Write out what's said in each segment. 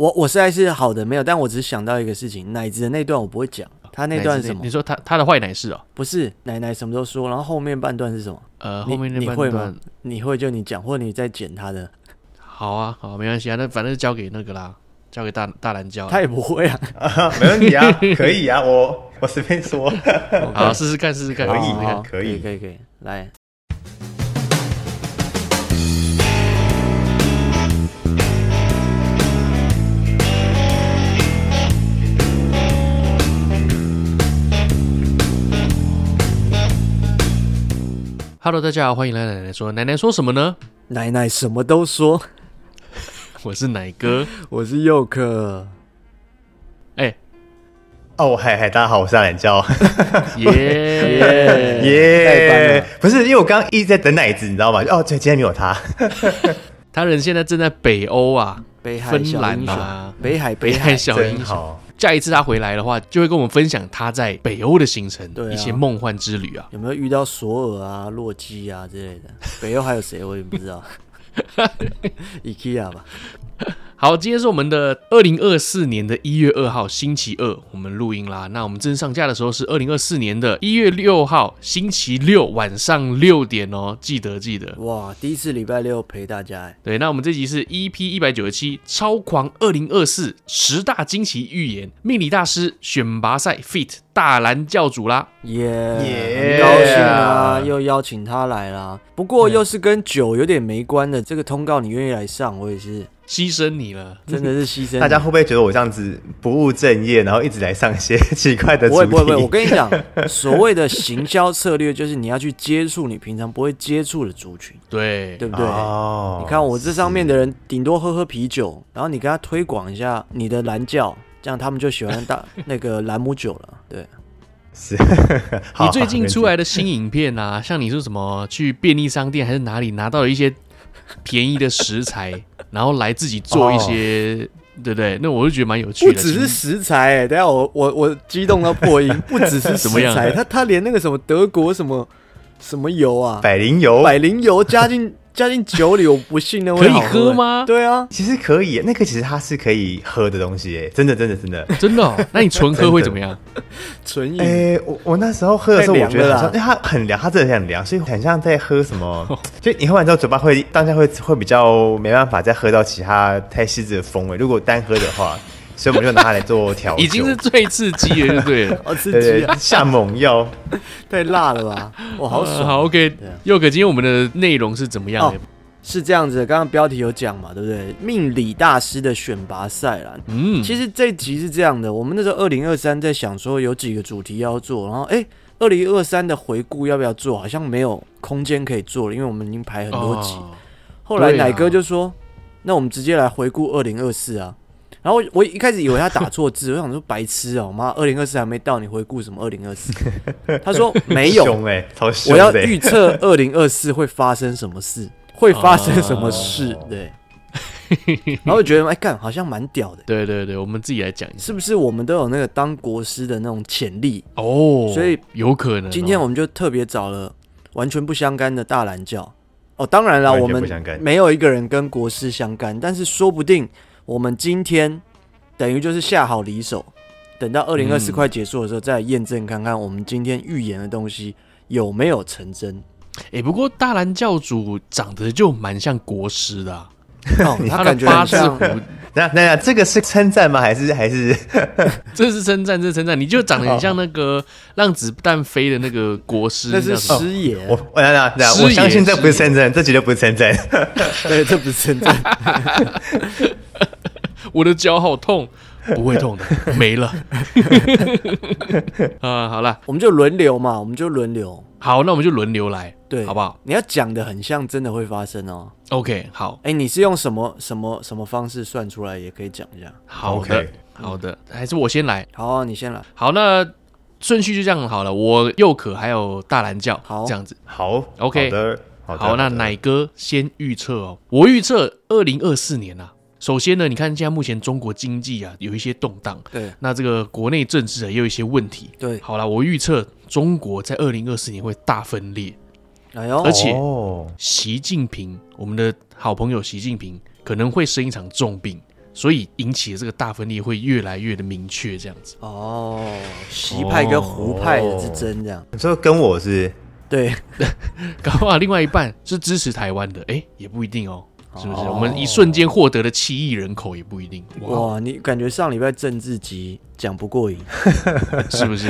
我我实在是好的没有，但我只是想到一个事情，奶子的那段我不会讲，他那段是什么？你说他他的坏奶是哦？不是，奶奶什么都说，然后后面半段是什么？呃，后面那你会吗？你会就你讲，或者你再剪他的。好啊，好，没关系啊，那反正交给那个啦，交给大大蓝教。他也不会啊，啊，没问题啊，可以啊，我我随便说，好，试试看，试试看，可以，好可以，可以，可以，来。Hello，大家好，欢迎来奶奶说。奶奶说什么呢？奶奶什么都说。我是奶哥，我是佑克。哎、欸，哦，嗨嗨，大家好，我是大懒教。耶耶耶！不是，因为我刚刚一直在等奶子，你知道吗？哦，对，今天没有他。他人现在正在北欧啊，北海芬兰啊，北海北海小英雄。下一次他回来的话，就会跟我们分享他在北欧的行程，对、啊，一些梦幻之旅啊。有没有遇到索尔啊、洛基啊之类的？北欧还有谁？我也不知道。IKEA 吧。好，今天是我们的二零二四年的一月二号星期二，我们录音啦。那我们正式上架的时候是二零二四年的一月六号星期六晚上六点哦，记得记得。哇，第一次礼拜六陪大家哎。对，那我们这集是 EP 一百九十七超狂二零二四十大惊奇预言命理大师选拔赛 feat 大蓝教主啦，耶高兴啊，又邀请他来啦。不过又是跟酒有点没关的这个通告，你愿意来上，我也是。牺牲你了，真的是牺牲。大家会不会觉得我这样子不务正业，然后一直来上一些奇怪的主题？不会不会，我跟你讲，所谓的行销策略就是你要去接触你平常不会接触的族群，对对不对？哦，你看我这上面的人顶多喝喝啤酒，然后你跟他推广一下你的蓝教，这样他们就喜欢大 那个兰姆酒了。对，是。你最近出来的新影片啊，像你说什么去便利商店还是哪里拿到了一些便宜的食材。然后来自己做一些，哦、对不对？那我就觉得蛮有趣的。不只是食材，哎，等下我我我激动到破音。不只是食材，他他连那个什么德国什么什么油啊，百灵油，百灵油加进。加进酒里，我不信那会可以喝吗？对啊，其实可以，那个其实它是可以喝的东西，哎，真的，真的，真的，真的、哦。那你纯喝会怎么样？纯饮？哎，我我那时候喝的时候，我觉得好像，因为它很凉，它真的很凉，所以很像在喝什么。就你喝完之后，嘴巴会当下会会比较没办法再喝到其他太细致的风味。如果单喝的话。所以我们就拿它来做调酒，已经是最刺激了，就对了，好 刺激啊！下猛药，太辣了吧？哇，好爽！好，OK。佑可，今天我们的内容是怎么样的？是这样子的，刚刚标题有讲嘛，对不对？命理大师的选拔赛啦。嗯，其实这一集是这样的，我们那时候二零二三在想说有几个主题要做，然后哎，二零二三的回顾要不要做？好像没有空间可以做了，因为我们已经排很多集。后来奶哥就说：“那我们直接来回顾二零二四啊。”然后我一开始以为他打错字，我想说白痴哦，妈，二零二四还没到，你回顾什么二零二四？他说没有，我要预测二零二四会发生什么事，会发生什么事，对。然后我觉得哎干，好像蛮屌的。对对对，我们自己来讲，是不是我们都有那个当国师的那种潜力哦？所以有可能。今天我们就特别找了完全不相干的大蓝教哦。当然了，我们没有一个人跟国师相干，但是说不定。我们今天等于就是下好离手，等到二零二四快结束的时候，再来验证看看我们今天预言的东西有没有成真。哎、欸，不过大蓝教主长得就蛮像国师的、啊，哦、他感觉八字胡。那那这个是称赞吗？还是还是？这是称赞，这是称赞。你就长得很像那个让子弹飞的那个国师，那是师爷。我我等等等，我相信这不是称赞，这绝对不是称赞。对，这不是称赞。我的脚好痛，不会痛的，没了。啊，好了，我们就轮流嘛，我们就轮流。好，那我们就轮流来，对，好不好？你要讲的很像真的会发生哦。OK，好。哎，你是用什么什么什么方式算出来？也可以讲一下。好的，好的，还是我先来。好啊，你先来。好，那顺序就这样好了。我又可还有大蓝教，好，这样子。好，OK，好的，好的。好，那奶哥先预测哦。我预测二零二四年啊。首先呢，你看现在目前中国经济啊有一些动荡，对，那这个国内政治啊也有一些问题，对。好了，我预测中国在二零二四年会大分裂，哎呦，而且习近平，我们的好朋友习近平可能会生一场重病，所以引起的这个大分裂会越来越的明确，这样子。哦，习派跟胡派的之争这样。你说跟我是？对，搞不好另外一半是支持台湾的，哎，也不一定哦。是不是？我们一瞬间获得了七亿人口也不一定。哇，你感觉上礼拜政治集讲不过瘾，是不是？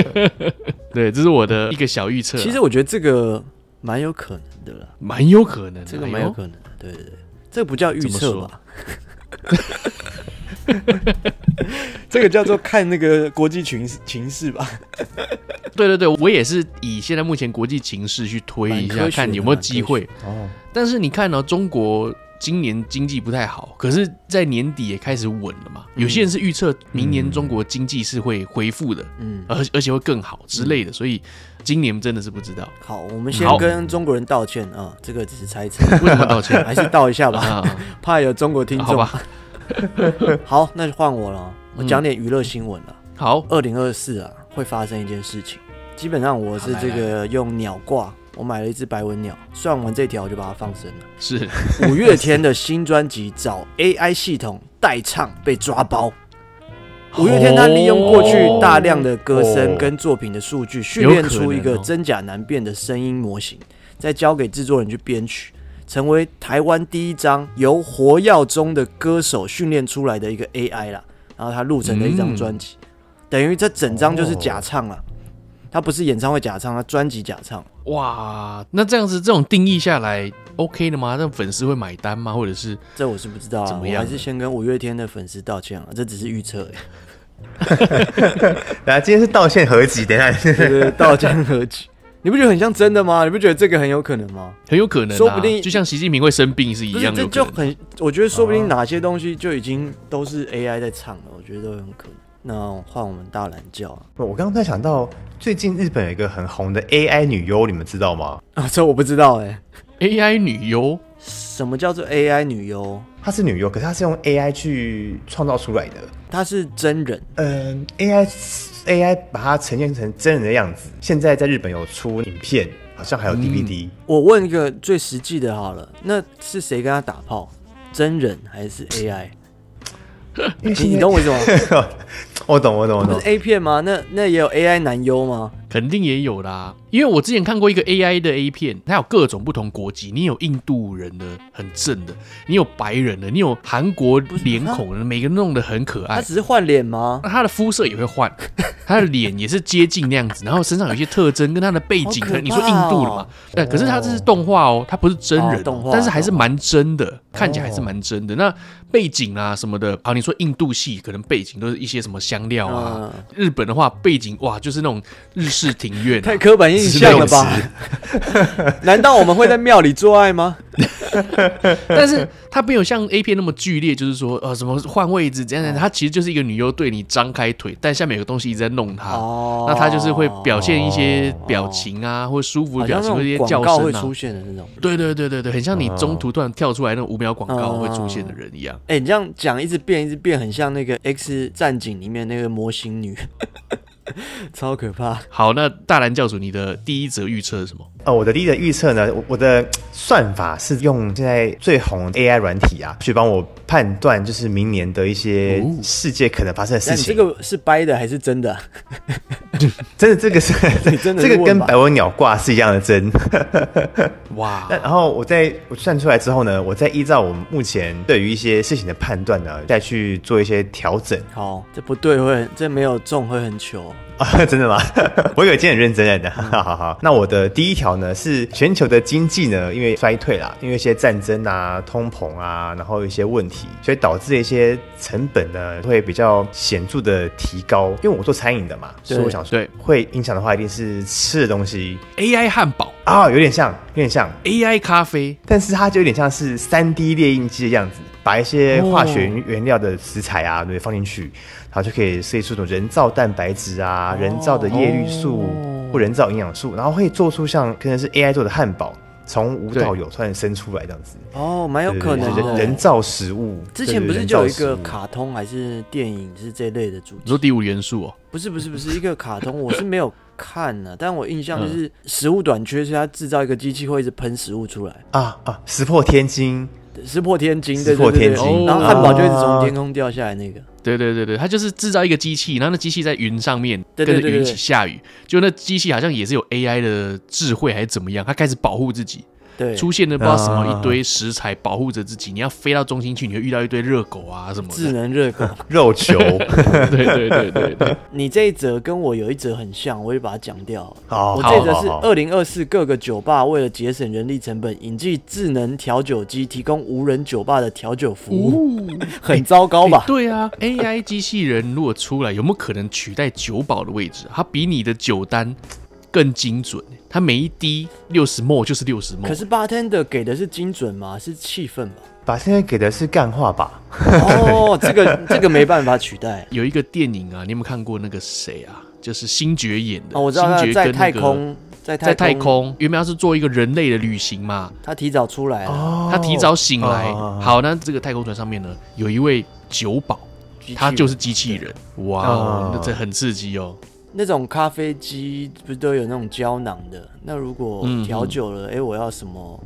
对，这是我的一个小预测。其实我觉得这个蛮有可能的啦，蛮有可能的，这个蛮有可能的。对对对，这个不叫预测吧？这个叫做看那个国际情情势吧。对对对，我也是以现在目前国际情势去推一下，看有没有机会。哦，但是你看呢，中国今年经济不太好，可是，在年底也开始稳了嘛。有些人是预测明年中国经济是会恢复的，嗯，而而且会更好之类的。所以今年真的是不知道。好，我们先跟中国人道歉啊，这个只是猜测。为什么道歉？还是道一下吧，怕有中国听众。好吧。好，那就换我了。我讲点娱乐新闻了。好，二零二四啊，会发生一件事情。基本上我是这个用鸟挂，我买了一只白文鸟，算完这条我就把它放生了。是五月天的新专辑找 AI 系统代唱被抓包。五月天他利用过去大量的歌声跟作品的数据，训练出一个真假难辨的声音模型，再交给制作人去编曲，成为台湾第一张由活跃中的歌手训练出来的一个 AI 啦。然后他录成的一张专辑，等于这整张就是假唱了。他不是演唱会假唱，他专辑假唱。哇，那这样子这种定义下来，OK 的吗？那粉丝会买单吗？或者是这我是不知道啊。怎么样？我还是先跟五月天的粉丝道歉啊，这只是预测。来，今天是道歉合集，等一下，道歉合集，你不觉得很像真的吗？你不觉得这个很有可能吗？很有可能，说不定就像习近平会生病是一样的，就很，我觉得说不定哪些东西就已经都是 AI 在唱了，我觉得都很可能。那换我们大懒教。我刚刚在想到，最近日本有一个很红的 AI 女优，你们知道吗？啊，这我不知道哎。AI 女优？什么叫做 AI 女优？她是女优，可是她是用 AI 去创造出来的。她是真人？嗯，AI AI 把它呈现成真人的样子。现在在日本有出影片，好像还有 DVD。嗯，我问一个最实际的，好了，那是谁跟她打炮？真人还是 AI？你你懂我意思吗？我懂，我懂，我懂。不是 A 片吗？那那也有 AI 男优吗？肯定也有啦，因为我之前看过一个 AI 的 A 片，它有各种不同国籍，你有印度人的很正的，你有白人的，你有韩国脸孔的，每个弄得很可爱。他只是换脸吗？那他的肤色也会换，他的脸也是接近那样子，然后身上有一些特征跟他的背景，可能你说印度的嘛？对，可是他这是动画哦，他不是真人，动画但是还是蛮真的，看起来还是蛮真的。那背景啊什么的，好，你说印度系可能背景都是一些什么香料啊，日本的话背景哇就是那种日式。庭院，太刻板印象了吧？难道我们会在庙里做爱吗？但是它没有像 A 片那么剧烈，就是说呃什么换位置这样，它其实就是一个女优对你张开腿，但下面有个东西一直在弄她。哦，那她就是会表现一些表情啊，或舒服的表情，或者一些叫声啊，会出现的那种。对对对对对，很像你中途突然跳出来那种五秒广告会出现的人一样。哎，你这样讲一直变一直变，很像那个 X 战警里面那个模型女。超可怕！好，那大蓝教主，你的第一则预测是什么？哦，我的第一则预测呢，我的算法是用现在最红的 AI 软体啊，去帮我判断，就是明年的一些世界可能发生的事情。这个是掰的还是真的？真的，这个是 真的，这个跟百文鸟卦是一样的真。哇！那然后我在我算出来之后呢，我再依照我们目前对于一些事情的判断呢，再去做一些调整。好，这不对会，这没有中会很糗。啊，真的吗？我以为今天很认真 的。好好好，那我的第一条呢是全球的经济呢，因为衰退啦，因为一些战争啊、通膨啊，然后一些问题，所以导致一些成本呢会比较显著的提高。因为我做餐饮的嘛，所以我想说，对，会影响的话一定是吃的东西。AI 汉堡啊，有点像，有点像 AI 咖啡，但是它就有点像是 3D 列印机的样子，把一些化学原料的食材啊，对，放进去。然后就可以设计出种人造蛋白质啊，人造的叶绿素或人造营养素，然后会做出像可能是 AI 做的汉堡，从无到有突然生出来这样子。哦，蛮有可能的。人造食物。之前不是就有一个卡通还是电影是这类的主题？你说第五元素哦？不是不是不是一个卡通，我是没有看呢，但我印象就是食物短缺，所以它制造一个机器会一直喷食物出来。啊啊！石破天惊。石破天惊，石破天惊，然后汉堡就一直从天空掉下来那个。对对对对，它就是制造一个机器，然后那机器在云上面跟着云一起下雨，就那机器好像也是有 AI 的智慧还是怎么样，它开始保护自己。对，出现了不知道什么一堆食材保护着自己，你要飞到中心去，你会遇到一堆热狗啊什么的。智能热狗 肉球，对对对对对。你这一则跟我有一则很像，我也把它讲掉。好，我这一则是二零二四各个酒吧为了节省人力成本，引进智能调酒机，提供无人酒吧的调酒服务，哦、很糟糕吧？对啊，AI 机器人如果出来，有没有可能取代酒保的位置？它比你的酒单更精准。它每一滴六十 ml 就是六十 ml，可是 bartender 给的是精准吗？是气氛吧？bartender 给的是干话吧？哦，这个这个没办法取代。有一个电影啊，你有没有看过那个谁啊？就是星爵演的。哦，我知道。星爵在太空，在在太空，原本要是做一个人类的旅行嘛。他提早出来了，他提早醒来。好，那这个太空船上面呢，有一位酒保，他就是机器人。哇，那这很刺激哦。那种咖啡机不是都有那种胶囊的？那如果调久了，哎、嗯欸，我要什么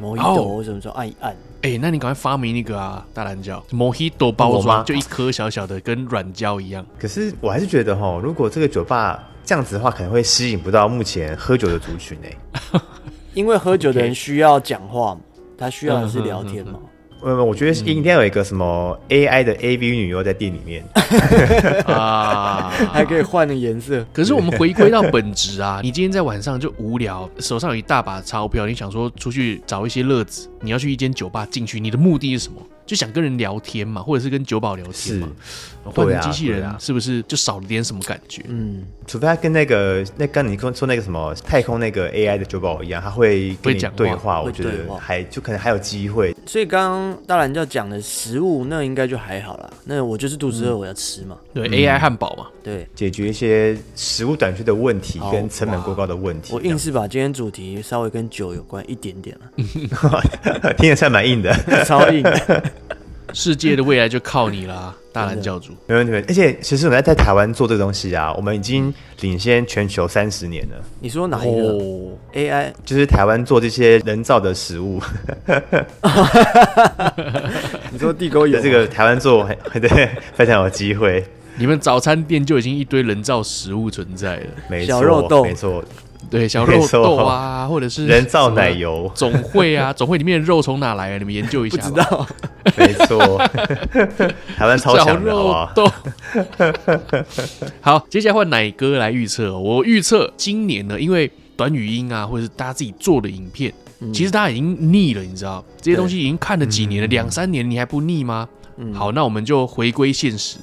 Mojito 什么时候按一按？哎、欸，那你赶快发明一个啊，大蓝胶 Mojito 包装，就一颗小小的，跟软胶一样。可是我还是觉得哈，如果这个酒吧这样子的话，可能会吸引不到目前喝酒的族群哎，因为喝酒的人需要讲话嘛，他需要的是聊天嘛。嗯嗯嗯嗯呃，我觉得应该有一个什么 AI 的 AV 女优在店里面啊，还可以换个颜色。可是我们回归到本质啊，你今天在晚上就无聊，手上有一大把钞票，你想说出去找一些乐子，你要去一间酒吧进去，你的目的是什么？就想跟人聊天嘛，或者是跟酒保聊天嘛。换成机器人啊是不是就少了点什么感觉？嗯，除非他跟那个那刚你说那个什么太空那个 AI 的酒保一样，他会跟你对话，我觉得还就可能还有机会。所以刚刚大兰教讲的食物，那应该就还好啦。那我就是肚子饿，我要吃嘛。对，AI 汉堡嘛，对，解决一些食物短缺的问题跟成本过高的问题。我硬是把今天主题稍微跟酒有关一点点了，听起来蛮硬的，超硬的。世界的未来就靠你啦，大兰教主。没问题，而且其实我们在在台湾做这个东西啊，我们已经领先全球三十年了。你说哪一个？AI 就是台湾做这些人造的食物。你说地沟油？这个台湾做对非常有机会。你们早餐店就已经一堆人造食物存在了，没错，小肉豆，没错。对，小肉豆啊，或者是人造奶油 总会啊，总会里面的肉从哪来啊？你们研究一下。不知道，没错，台湾超强的，好不好？好，接下来换奶哥来预测。我预测今年呢，因为短语音啊，或者是大家自己做的影片，其实大家已经腻了，你知道，这些东西已经看了几年了，两三年，你还不腻吗？好，那我们就回归现实，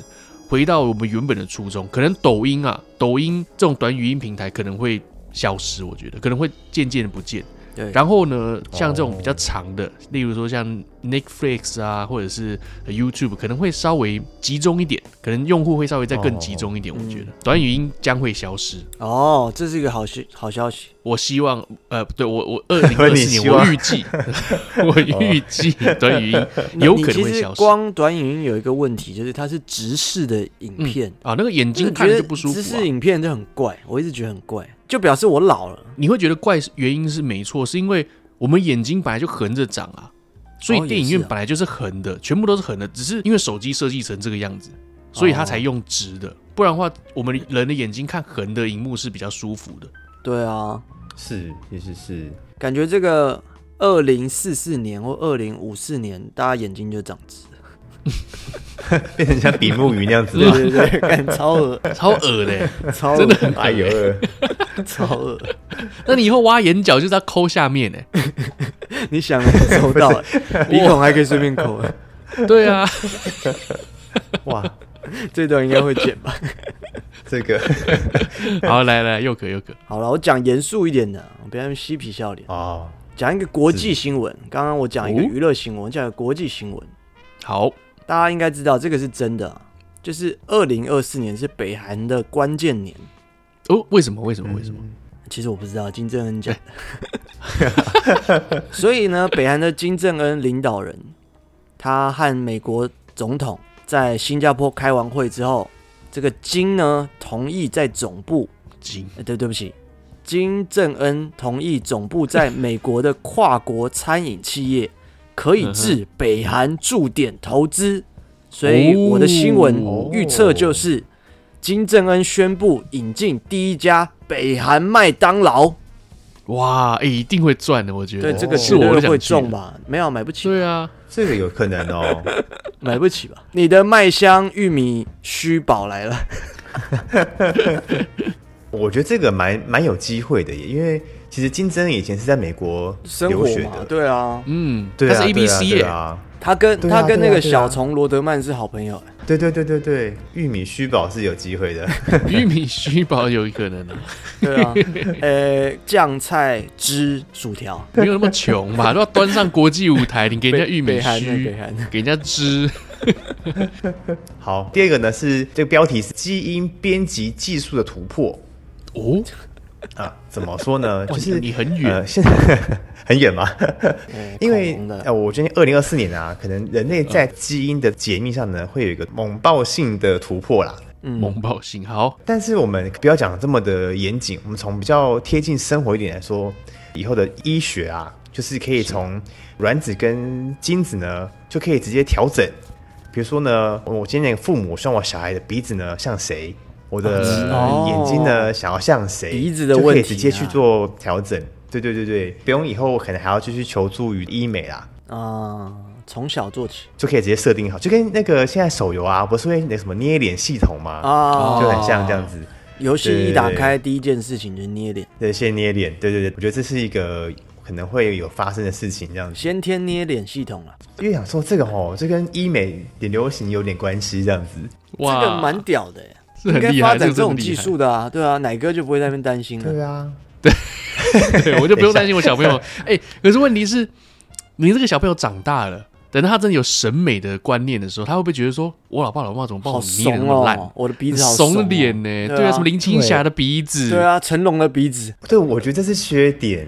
回到我们原本的初衷。可能抖音啊，抖音这种短语音平台可能会。消失，我觉得可能会渐渐的不见。对，然后呢，像这种比较长的，哦、例如说像 Netflix 啊，或者是 YouTube，可能会稍微集中一点，可能用户会稍微再更集中一点。哦、我觉得、嗯、短语音将会消失。哦，这是一个好消好消息。我希望，呃，对我我 二零二四年我预计，我预计短语音有可能会消失。光短语音有一个问题，就是它是直视的影片、嗯、啊，那个眼睛看着就不舒服、啊。直视影片就很怪，我一直觉得很怪。就表示我老了，你会觉得怪，原因是没错，是因为我们眼睛本来就横着长啊，所以电影院本来就是横的，全部都是横的，只是因为手机设计成这个样子，所以它才用直的，不然的话，我们人的眼睛看横的荧幕是比较舒服的。对啊，是，其实是，感觉这个二零四四年或二零五四年，大家眼睛就长直。变成像比目鱼那样子，对对对，感觉超恶，超恶的，超真的很哎呦，超恶。那你以后挖眼角就是要抠下面呢？你想的收到，鼻孔还可以随便抠。对啊，哇，这段应该会剪吧？这个，好，来来，又可又可。好了，我讲严肃一点的，我不要嬉皮笑脸哦。讲一个国际新闻，刚刚我讲一个娱乐新闻，我讲个国际新闻。好。大家应该知道这个是真的，就是二零二四年是北韩的关键年哦。为什么？为什么？为什么？其实我不知道，金正恩讲。所以呢，北韩的金正恩领导人，他和美国总统在新加坡开完会之后，这个金呢同意在总部金，对，对不起，金正恩同意总部在美国的跨国餐饮企业。可以至北韩驻点投资，所以我的新闻预测就是金正恩宣布引进第一家北韩麦当劳。哇，哎、欸，一定会赚的，我觉得。对，这个是我会中吧？没有，买不起。对啊，这个有可能哦，买不起吧？你的麦香玉米须宝来了。我觉得这个蛮蛮有机会的耶，因为其实金正恩以前是在美国留学的，对啊，嗯，对啊，他是 ABC 耶，啊，他跟他跟那个小虫罗德曼是好朋友。对对对对对，玉米须宝是有机会的，玉米须宝有可能的，对啊，呃，酱菜汁薯条。没有那么穷嘛？都要端上国际舞台，你给人家 玉米须，给人家汁。好，第二个呢是这个标题是基因编辑技术的突破。哦。啊，怎么说呢？就是你很远，呃，现在 很远吗？因为呃，我觉得二零二四年啊，可能人类在基因的解密上呢，会有一个猛爆性的突破啦。嗯，猛爆性好，但是我们不要讲这么的严谨，我们从比较贴近生活一点来说，以后的医学啊，就是可以从卵子跟精子呢，就可以直接调整。比如说呢，我今天父母希望我小孩的鼻子呢像谁？我的眼睛呢，想要像谁？鼻子的问题，就可以直接去做调整。对对对对，不用以后可能还要继续求助于医美啦。啊，从小做起就可以直接设定好，就跟那个现在手游啊，不是会那什么捏脸系统吗？啊，就很像这样子。游戏一打开，第一件事情就是捏脸。对，先捏脸。对对对，我觉得这是一个可能会有发生的事情，这样子。先天捏脸系统了，因为想说这个哦，这跟医美的流行有点关系，这样子。哇，这个蛮屌的。应该发展这种技术的啊，对啊，奶哥就不会在那边担心了。对啊，对，对，我就不用担心我小朋友。哎、欸，可是问题是，你这个小朋友长大了，等到他真的有审美的观念的时候，他会不会觉得说，我老爸老妈怎么帮我捏的那么烂、喔？我的鼻子好 怂脸呢？对啊，什么林青霞的鼻子？对啊，成龙的鼻子。对，我觉得这是缺点，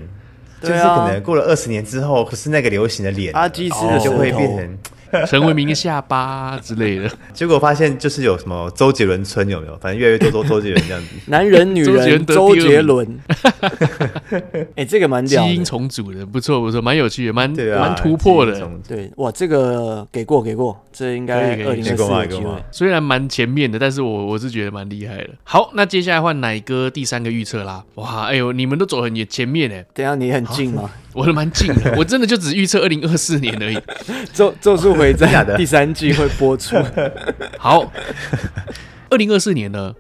就是可能过了二十年之后，不是那个流行的脸，阿基师的就会变成。陈为民的下巴之类的，结果发现就是有什么周杰伦村有没有？反正越来越多都周杰伦这样子，男人女人周杰伦，哎，这个蛮屌，基因重组的，不错不错，蛮有趣的，蛮蛮突破的，对，哇，这个给过给过，这应该二零二四有机会，虽然蛮前面的，但是我我是觉得蛮厉害的。好，那接下来换奶哥第三个预测啦，哇，哎呦，你们都走很远前面哎，等下你很近吗？我都蛮近的，我真的就只预测二零二四年而已。咒咒术回战第三季会播出。好，二零二四年呢，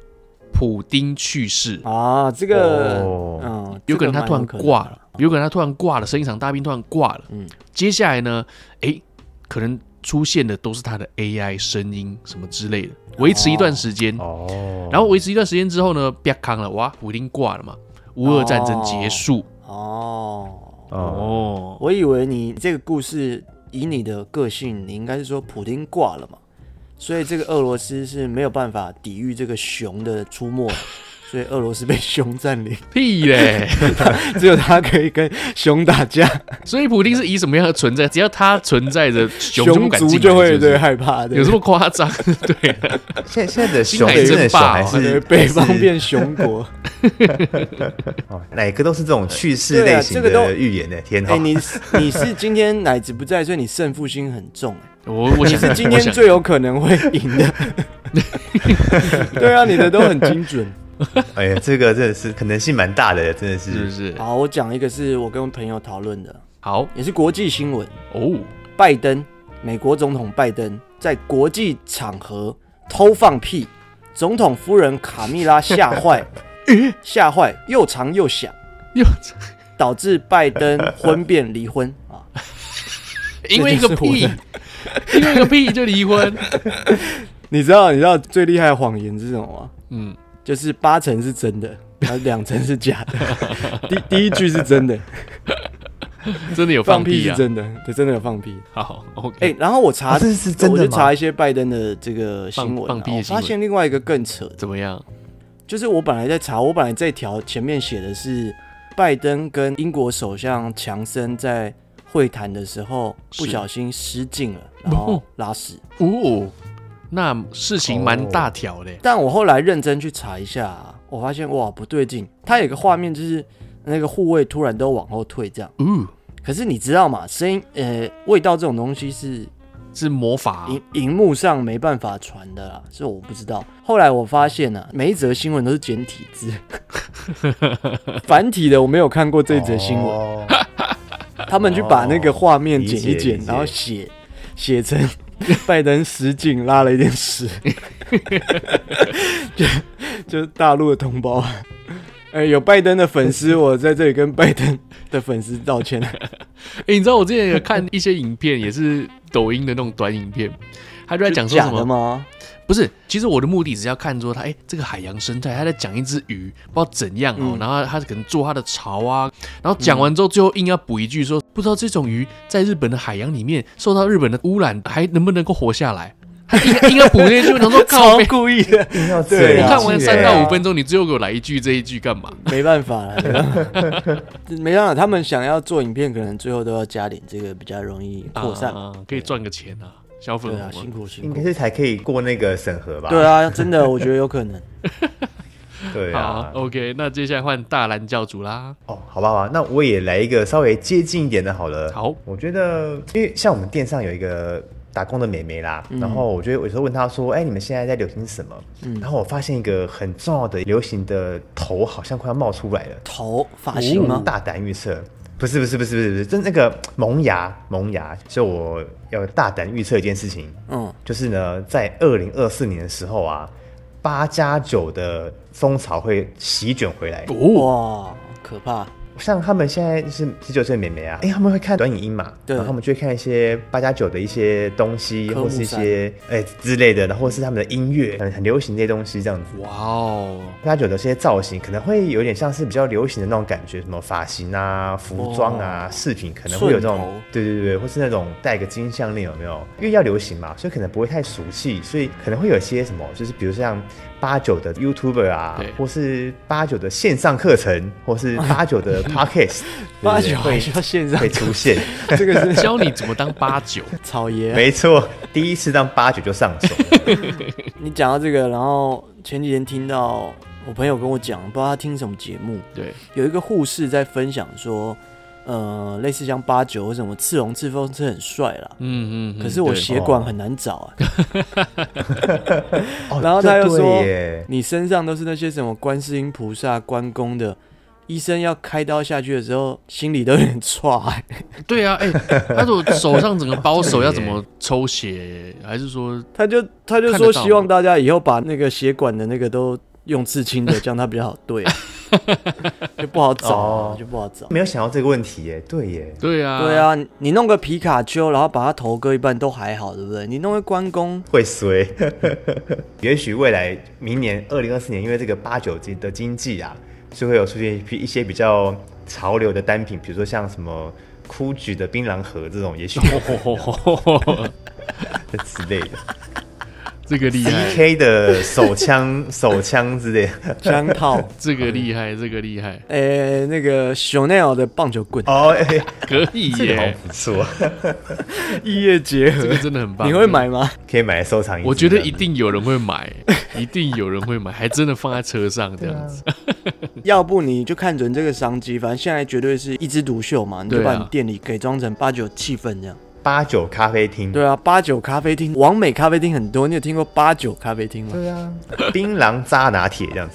普丁去世。啊，这个嗯，有可能他突然挂了，有可能他突然挂了，生一场大病突然挂了。嗯，接下来呢，哎，可能出现的都是他的 AI 声音什么之类的，维持一段时间。哦，然后维持一段时间之后呢，别康了，哇，普丁挂了嘛，乌俄战争结束。哦。哦，我以为你这个故事以你的个性，你应该是说普丁挂了嘛，所以这个俄罗斯是没有办法抵御这个熊的出没。所以俄罗斯被熊占领，屁嘞！只有他可以跟熊打架。所以普丁是以什么样的存在？只要他存在着，熊族就会对害怕的。有这么夸张？对。现现在的熊真的熊还是北方变熊国？哪个都是这种趣事类型的预言呢？天哪！哎，你你是今天奶子不在，所以你胜负心很重。我我是今天最有可能会赢的。对啊，你的都很精准。哎呀，这个真的是可能性蛮大的，真的是。是不是？好，我讲一个是我跟朋友讨论的，好，也是国际新闻哦。拜登，美国总统拜登在国际场合偷放屁，总统夫人卡蜜拉吓坏，吓坏又长又响，又导致拜登婚变离婚啊。因为一个屁，因为一个屁就离婚。你知道你知道最厉害的谎言是什么吗？嗯。就是八成是真的，然 后两成是假的。第第一句是真的，真的有放屁是真的，对，真的有放屁。好，OK。哎，然后我查，这是真的，我就查一些拜登的这个新闻，放屁的新闻，发现另外一个更扯。怎么样？就是我本来在查，我本来这条前面写的是拜登跟英国首相强森在会谈的时候不小心失禁了，然后拉屎。哦。那事情蛮大条的，但我后来认真去查一下，我发现哇不对劲，它有个画面就是那个护卫突然都往后退这样，嗯，可是你知道吗？声音呃，味道这种东西是是魔法、啊，荧荧幕上没办法传的啦，是我不知道。后来我发现呢、啊，每一则新闻都是简体字，繁体的我没有看过这则新闻。哦、他们去把那个画面剪一剪，然后写写成 拜登实景拉了一点屎，就就是大陆的同胞。哎、欸，有拜登的粉丝，我在这里跟拜登的粉丝道歉。哎、欸，你知道我之前有看一些影片，也是抖音的那种短影片，他就在讲说什么吗？不是，其实我的目的只是要看说他，哎、欸，这个海洋生态，他在讲一只鱼，不知道怎样哦、喔，嗯、然后他可能做他的巢啊，然后讲完之后，最后硬要补一句说，不知道这种鱼在日本的海洋里面受到日本的污染，还能不能够活下来？他应该应该补那句，他说 超故意的，对，我看完三到五分钟，你最后给我来一句这一句干嘛？没办法了，没办法，他们想要做影片，可能最后都要加点这个比较容易扩散，可以赚个钱啊，小粉红辛苦辛苦，应该是才可以过那个审核吧？对啊，真的，我觉得有可能。对啊，OK，那接下来换大蓝教主啦。哦，好吧，好吧，那我也来一个稍微接近一点的，好了。好，我觉得，因为像我们店上有一个。打工的美眉啦，嗯、然后我觉得有时候问她说：“哎、欸，你们现在在流行什么？”嗯、然后我发现一个很重要的流行的头好像快要冒出来了。头发型吗？大胆预测，不是不是不是不是不是，就是那个 萌芽萌芽。所以我要大胆预测一件事情，嗯，就是呢，在二零二四年的时候啊，八加九的风潮会席卷回来。哇，可怕！像他们现在是十九岁的妹妹啊，哎、欸，他们会看短影音嘛？对，然后他们就会看一些八加九的一些东西，或是一些哎、欸、之类的，然后是他们的音乐很很流行这些东西这样子。哇哦，八加九的这些造型可能会有点像是比较流行的那种感觉，什么发型啊、服装啊、饰品可能会有这种，头对对对，或是那种戴个金项链有没有？因为要流行嘛，所以可能不会太俗气，所以可能会有些什么，就是比如像。八九的 YouTuber 啊，或是八九的线上课程，或是八九的 Podcast，八九还需要线上会出现。这个是教你怎么当八九草爷，没错，第一次当八九就上手。你讲到这个，然后前几天听到我朋友跟我讲，不知道他听什么节目，对，有一个护士在分享说。呃，类似像八九或什么刺龙刺凤是很帅啦，嗯嗯，可是我血管很难找啊。然后他又说，你身上都是那些什么观世音菩萨、关公的，医生要开刀下去的时候，心里都有点剉。对啊，哎，他说手上整个包手要怎么 抽血，还是说他就他就说希望大家以后把那个血管的那个都用刺青的，这样他比较好对。就不好找，哦、就不好找。没有想到这个问题耶，对耶，对啊，对啊。你弄个皮卡丘，然后把它头割一半都还好，对不对？你弄个关公会衰。也许未来明年二零二四年，因为这个八九级的经济啊，是会有出现一批一些比较潮流的单品，比如说像什么 GUCCI 的槟榔盒这种，也许 之类的。这个厉害，CK 的手枪、手枪之类枪套，这个厉害，这个厉害。诶，那个 Chanel 的棒球棍哦，可以耶，不错，异业结合，这个真的很棒。你会买吗？可以买来收藏。我觉得一定有人会买，一定有人会买，还真的放在车上这样子。要不你就看准这个商机，反正现在绝对是一枝独秀嘛，你就把你店里给装成八九气氛这样。八九咖啡厅，对啊，八九咖啡厅，王美咖啡厅很多，你有听过八九咖啡厅吗？对啊，槟榔渣拿铁这样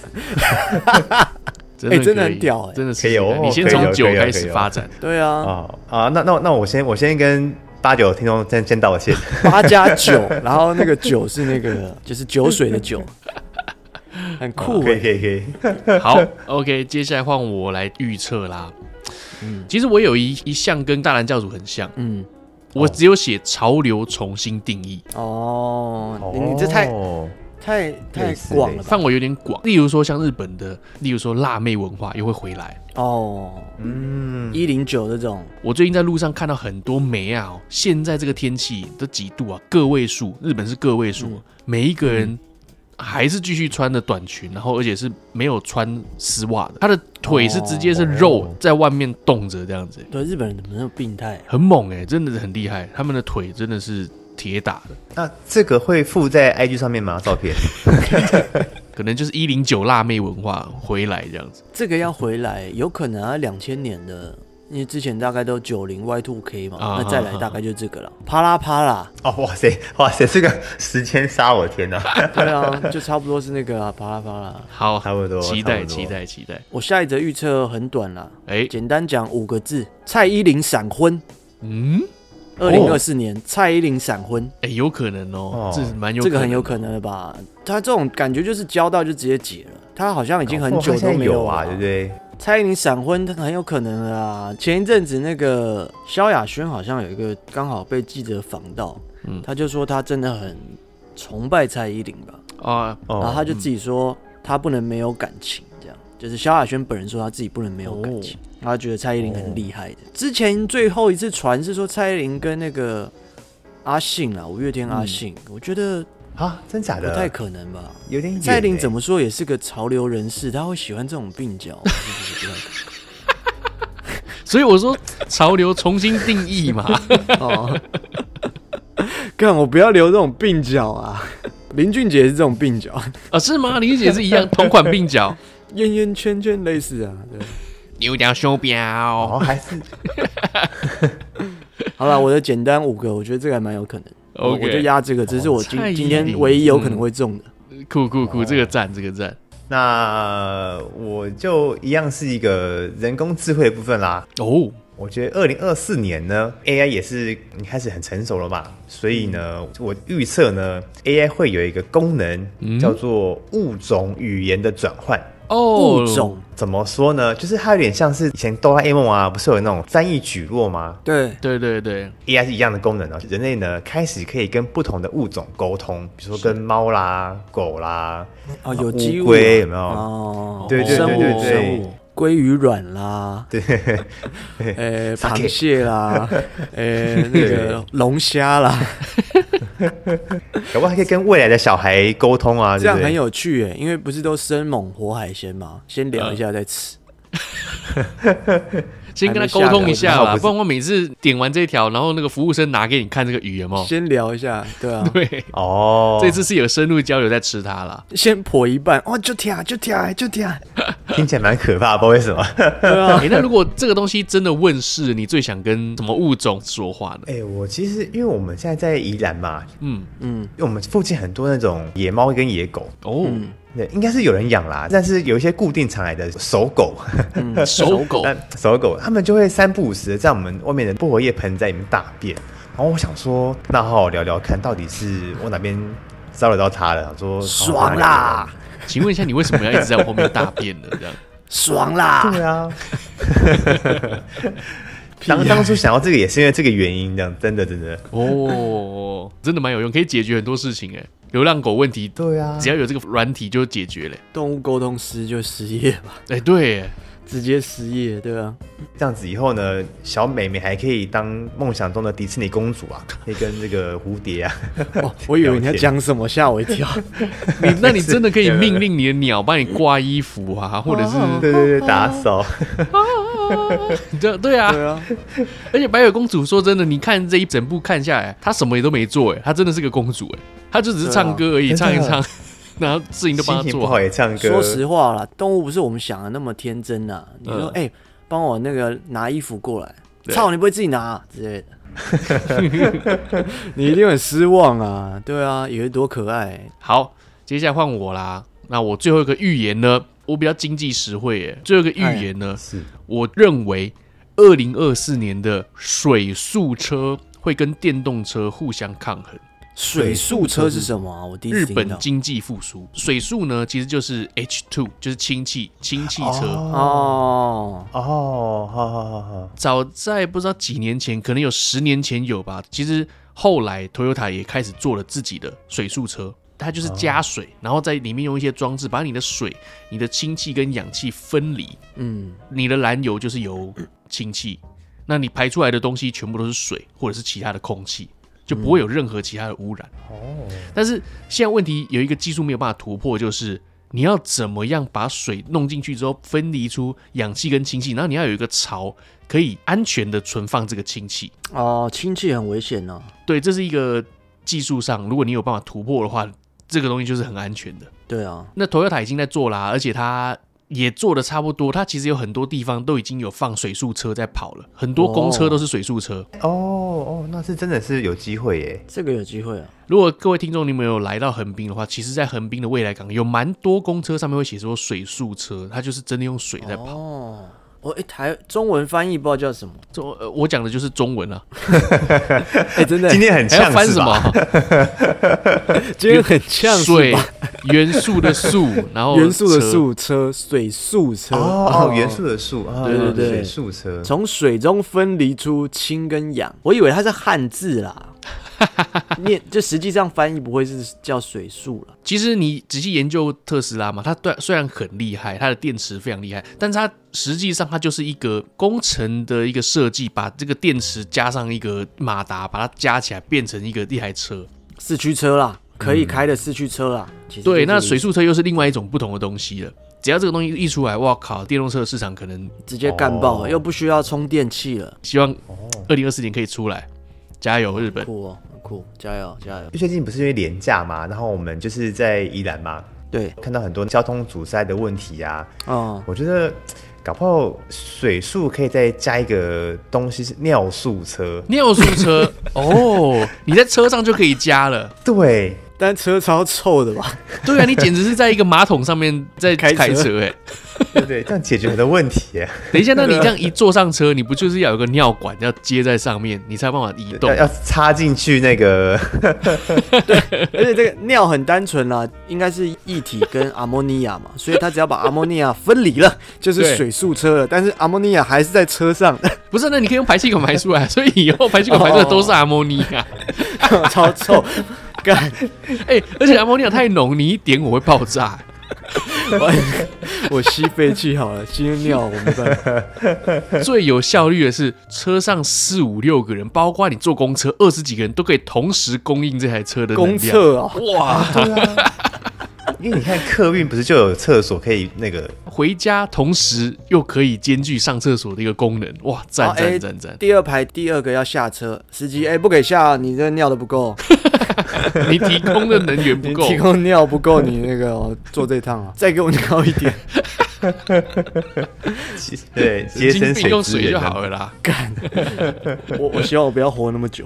子，哎，真的很屌，哎，真的可以哦。你先从酒开始发展，对啊，啊啊，那那那我先我先跟八九听众先先道歉，八加九，然后那个酒是那个就是酒水的酒，很酷，可以可以可以，好，OK，接下来换我来预测啦。嗯，其实我有一一项跟大蓝教主很像，嗯。我只有写潮流重新定义哦，你你这太太太广了，范围有点广。例如说像日本的，例如说辣妹文化又会回来哦，嗯，一零九这种。我最近在路上看到很多梅啊，现在这个天气都几度啊？个位数，日本是个位数，每一个人。还是继续穿的短裙，然后而且是没有穿丝袜的，他的腿是直接是肉在外面冻着这样子。对，日本人怎么那么病态？很猛哎，真的是很厉害，他们的腿真的是铁打的。那这个会附在 IG 上面吗？照片？可能就是一零九辣妹文化回来这样子。这个要回来，有可能啊，两千年的因为之前大概都九零 Y Two K 嘛，啊、那再来大概就这个了。啪啦啪啦，哦，哇塞，哇塞，这个时间杀我天哪！对啊，就差不多是那个啊，啪啦啪啦。好，差不多，期待期待期待。我下一则预测很短啦，哎、欸，简单讲五个字：蔡依林闪婚。嗯。二零二四年，蔡依林闪婚，哎，有可能哦，这是蛮有，这个很有可能的吧？他这种感觉就是交到就直接结了，他好像已经很久都没有啊，对不对？蔡依林闪婚，他很有可能的啊。前一阵子那个萧亚轩好像有一个刚好被记者访到，嗯，他就说他真的很崇拜蔡依林吧，啊，然后他就自己说他不能没有感情。就是萧亚轩本人说他自己不能没有感情，他、oh. 觉得蔡依林很厉害的。Oh. 之前最后一次传是说蔡依林跟那个阿信啊，五月天阿信，嗯、我觉得啊，真假的不太可能吧？有点蔡依林怎么说也是个潮流人士，他会喜欢这种鬓角，所以我说潮流重新定义嘛。哦，干我不要留这种鬓角啊！林俊杰是这种鬓角啊？是吗？林俊杰是一样 同款鬓角。圆圆圈圈类似啊，对，牛角手表，哦，还是，好了，我的简单五个，我觉得这个还蛮有可能，OK，我就压这个，这是我今今天唯一有可能会中的，酷酷酷，这个赞，这个赞，那我就一样是一个人工智慧的部分啦，哦，我觉得二零二四年呢，AI 也是你开始很成熟了嘛，所以呢，我预测呢，AI 会有一个功能叫做物种语言的转换。物种怎么说呢？就是它有点像是以前哆啦 A 梦啊，不是有那种翻译举落吗？对对对对，AI 是一样的功能哦。人类呢，开始可以跟不同的物种沟通，比如说跟猫啦、狗啦，哦，有机乌龟有没有？哦，对对对对对，鲑鱼卵啦，对，呃，螃蟹啦，呃，那个龙虾啦。可不还可以跟未来的小孩沟通啊？这样很有趣诶，因为不是都生猛活海鲜吗？先聊一下再吃，先跟他沟通一下吧。不然我每次点完这条，然后那个服务生拿给你看这个鱼有没有？先聊一下，对啊，对哦，这次是有深入交流在吃它了。先破一半，哦，就跳，就跳，就跳，听起来蛮可怕，不知道为什么。对啊，欸，那如果这个东西真的问世，你最想跟什么物种说话呢？哎，欸，我其实因为我们现在在宜兰嘛，嗯嗯，因为我们附近很多那种野猫跟野狗哦。嗯对，应该是有人养啦，但是有一些固定常来的守狗，嗯、守狗，守狗，他们就会三不五时在我们外面的薄荷叶盆栽里面大便。然后我想说，那好好聊聊看，到底是我哪边招惹到他了？说爽啦！请问一下，你为什么要一直在我后面大便呢？这样爽啦！对啊。当当初想要这个也是因为这个原因，这样真的真的哦，真的蛮有用，可以解决很多事情哎。流浪狗问题，对啊，只要有这个软体就解决了。动物沟通师就失业吧？哎，对，直接失业，对啊。这样子以后呢，小美美还可以当梦想中的迪士尼公主啊，可以跟这个蝴蝶啊。哦，我以为你要讲什么，吓我一跳。你，那你真的可以命令你的鸟帮你挂衣服啊，或者是对对对打扫。对对啊，对啊。而且白雪公主说真的，你看这一整部看下来，她什么也都没做，哎，她真的是个公主，哎。她就只是唱歌而已，唱一唱，然后事情都帮他做。不好也唱歌。说实话啦，动物不是我们想的那么天真呐。你说，哎，帮我那个拿衣服过来，操，你不会自己拿之类的，你一定很失望啊。对啊，以为多可爱。好，接下来换我啦。那我最后一个预言呢，我比较经济实惠，哎，最后一个预言呢，是我认为二零二四年的水速车会跟电动车互相抗衡。水速车是什么啊？我第一次听到。日本经济复苏，水速呢，其实就是 H two，就是氢气氢气车。哦哦，好好好好。早在不知道几年前，可能有十年前有吧。其实后来 Toyota 也开始做了自己的水速车，它就是加水，然后在里面用一些装置把你的水、你的氢气跟氧气分离。嗯，你的燃油就是由氢气，那你排出来的东西全部都是水或者是其他的空气。就不会有任何其他的污染哦。但是现在问题有一个技术没有办法突破，就是你要怎么样把水弄进去之后分离出氧气跟氢气，然后你要有一个槽可以安全的存放这个氢气哦。氢气很危险呢。对，这是一个技术上，如果你有办法突破的话，这个东西就是很安全的。对啊，那 Toyota 已经在做啦，而且它也做的差不多，它其实有很多地方都已经有放水速车在跑了，很多公车都是水速车。哦哦，那是真的是有机会耶，这个有机会啊。如果各位听众你们有来到横滨的话，其实，在横滨的未来港有蛮多公车上面会写说水速车，它就是真的用水在跑。哦。我哎，台中文翻译不知道叫什么，中呃，我讲的就是中文啊。哎，真的，今天很呛，还要翻什么？今天很呛，水元素的素，然后元素的素车，水素车。哦，元素的素，对对对，水素车，从水中分离出氢跟氧，我以为它是汉字啦。念就实际上翻译不会是叫水素了。其实你仔细研究特斯拉嘛，它对虽然很厉害，它的电池非常厉害，但是它实际上它就是一个工程的一个设计，把这个电池加上一个马达，把它加起来变成一个一台车，四驱车啦，可以开的四驱车啦。嗯、对，那水素车又是另外一种不同的东西了。只要这个东西一出来，哇靠，电动车市场可能直接干爆，哦、又不需要充电器了。希望二零二四年可以出来，加油日本！酷，加油加油！最近不是因为廉价嘛，然后我们就是在宜兰嘛，对，看到很多交通阻塞的问题呀、啊。嗯，我觉得搞不好水速可以再加一个东西是尿素车，尿素车 哦，你在车上就可以加了。对。但车超臭的吧？对啊，你简直是在一个马桶上面在开车哎、欸，对对，这样解决很多问题。等一下，那你这样一坐上车，你不就是要有个尿管要接在上面，你才有办法移动？要，插进去那个。对，而且这个尿很单纯啦，应该是液体跟阿莫尼亚嘛，所以他只要把阿莫尼亚分离了，就是水素车了。但是阿莫尼亚还是在车上，不是？那你可以用排气管排出来，所以以后排气管排出来都是阿莫尼亚，超臭。干，哎、欸，而且阿摩尼亚太浓，你一点我会爆炸。我我吸废气好了，吸尿我没办法。最有效率的是车上四五六个人，包括你坐公车二十几个人都可以同时供应这台车的公厕啊！哇，对啊。因为你看客运不是就有厕所可以那个回家，同时又可以兼具上厕所的一个功能，哇，赞赞赞赞！第二排第二个要下车，司机哎、欸、不给下，你这尿的不够，你提供的能源不够，提供尿不够，你那个、哦、坐这趟啊，再给我尿一点。对，节省水用水就好了啦。干，我我希望我不要活那么久。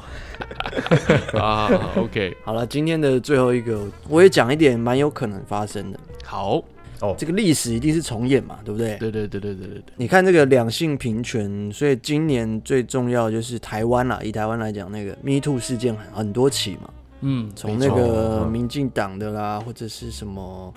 啊，OK，好了，今天的最后一个，我也讲一点蛮有可能发生的。好，哦，这个历史一定是重演嘛，对不对？对对对对对对。你看这个两性平权，所以今年最重要就是台湾啦。以台湾来讲，那个 Me Too 事件很很多起嘛。嗯，从那个民进党的啦，或者是什么。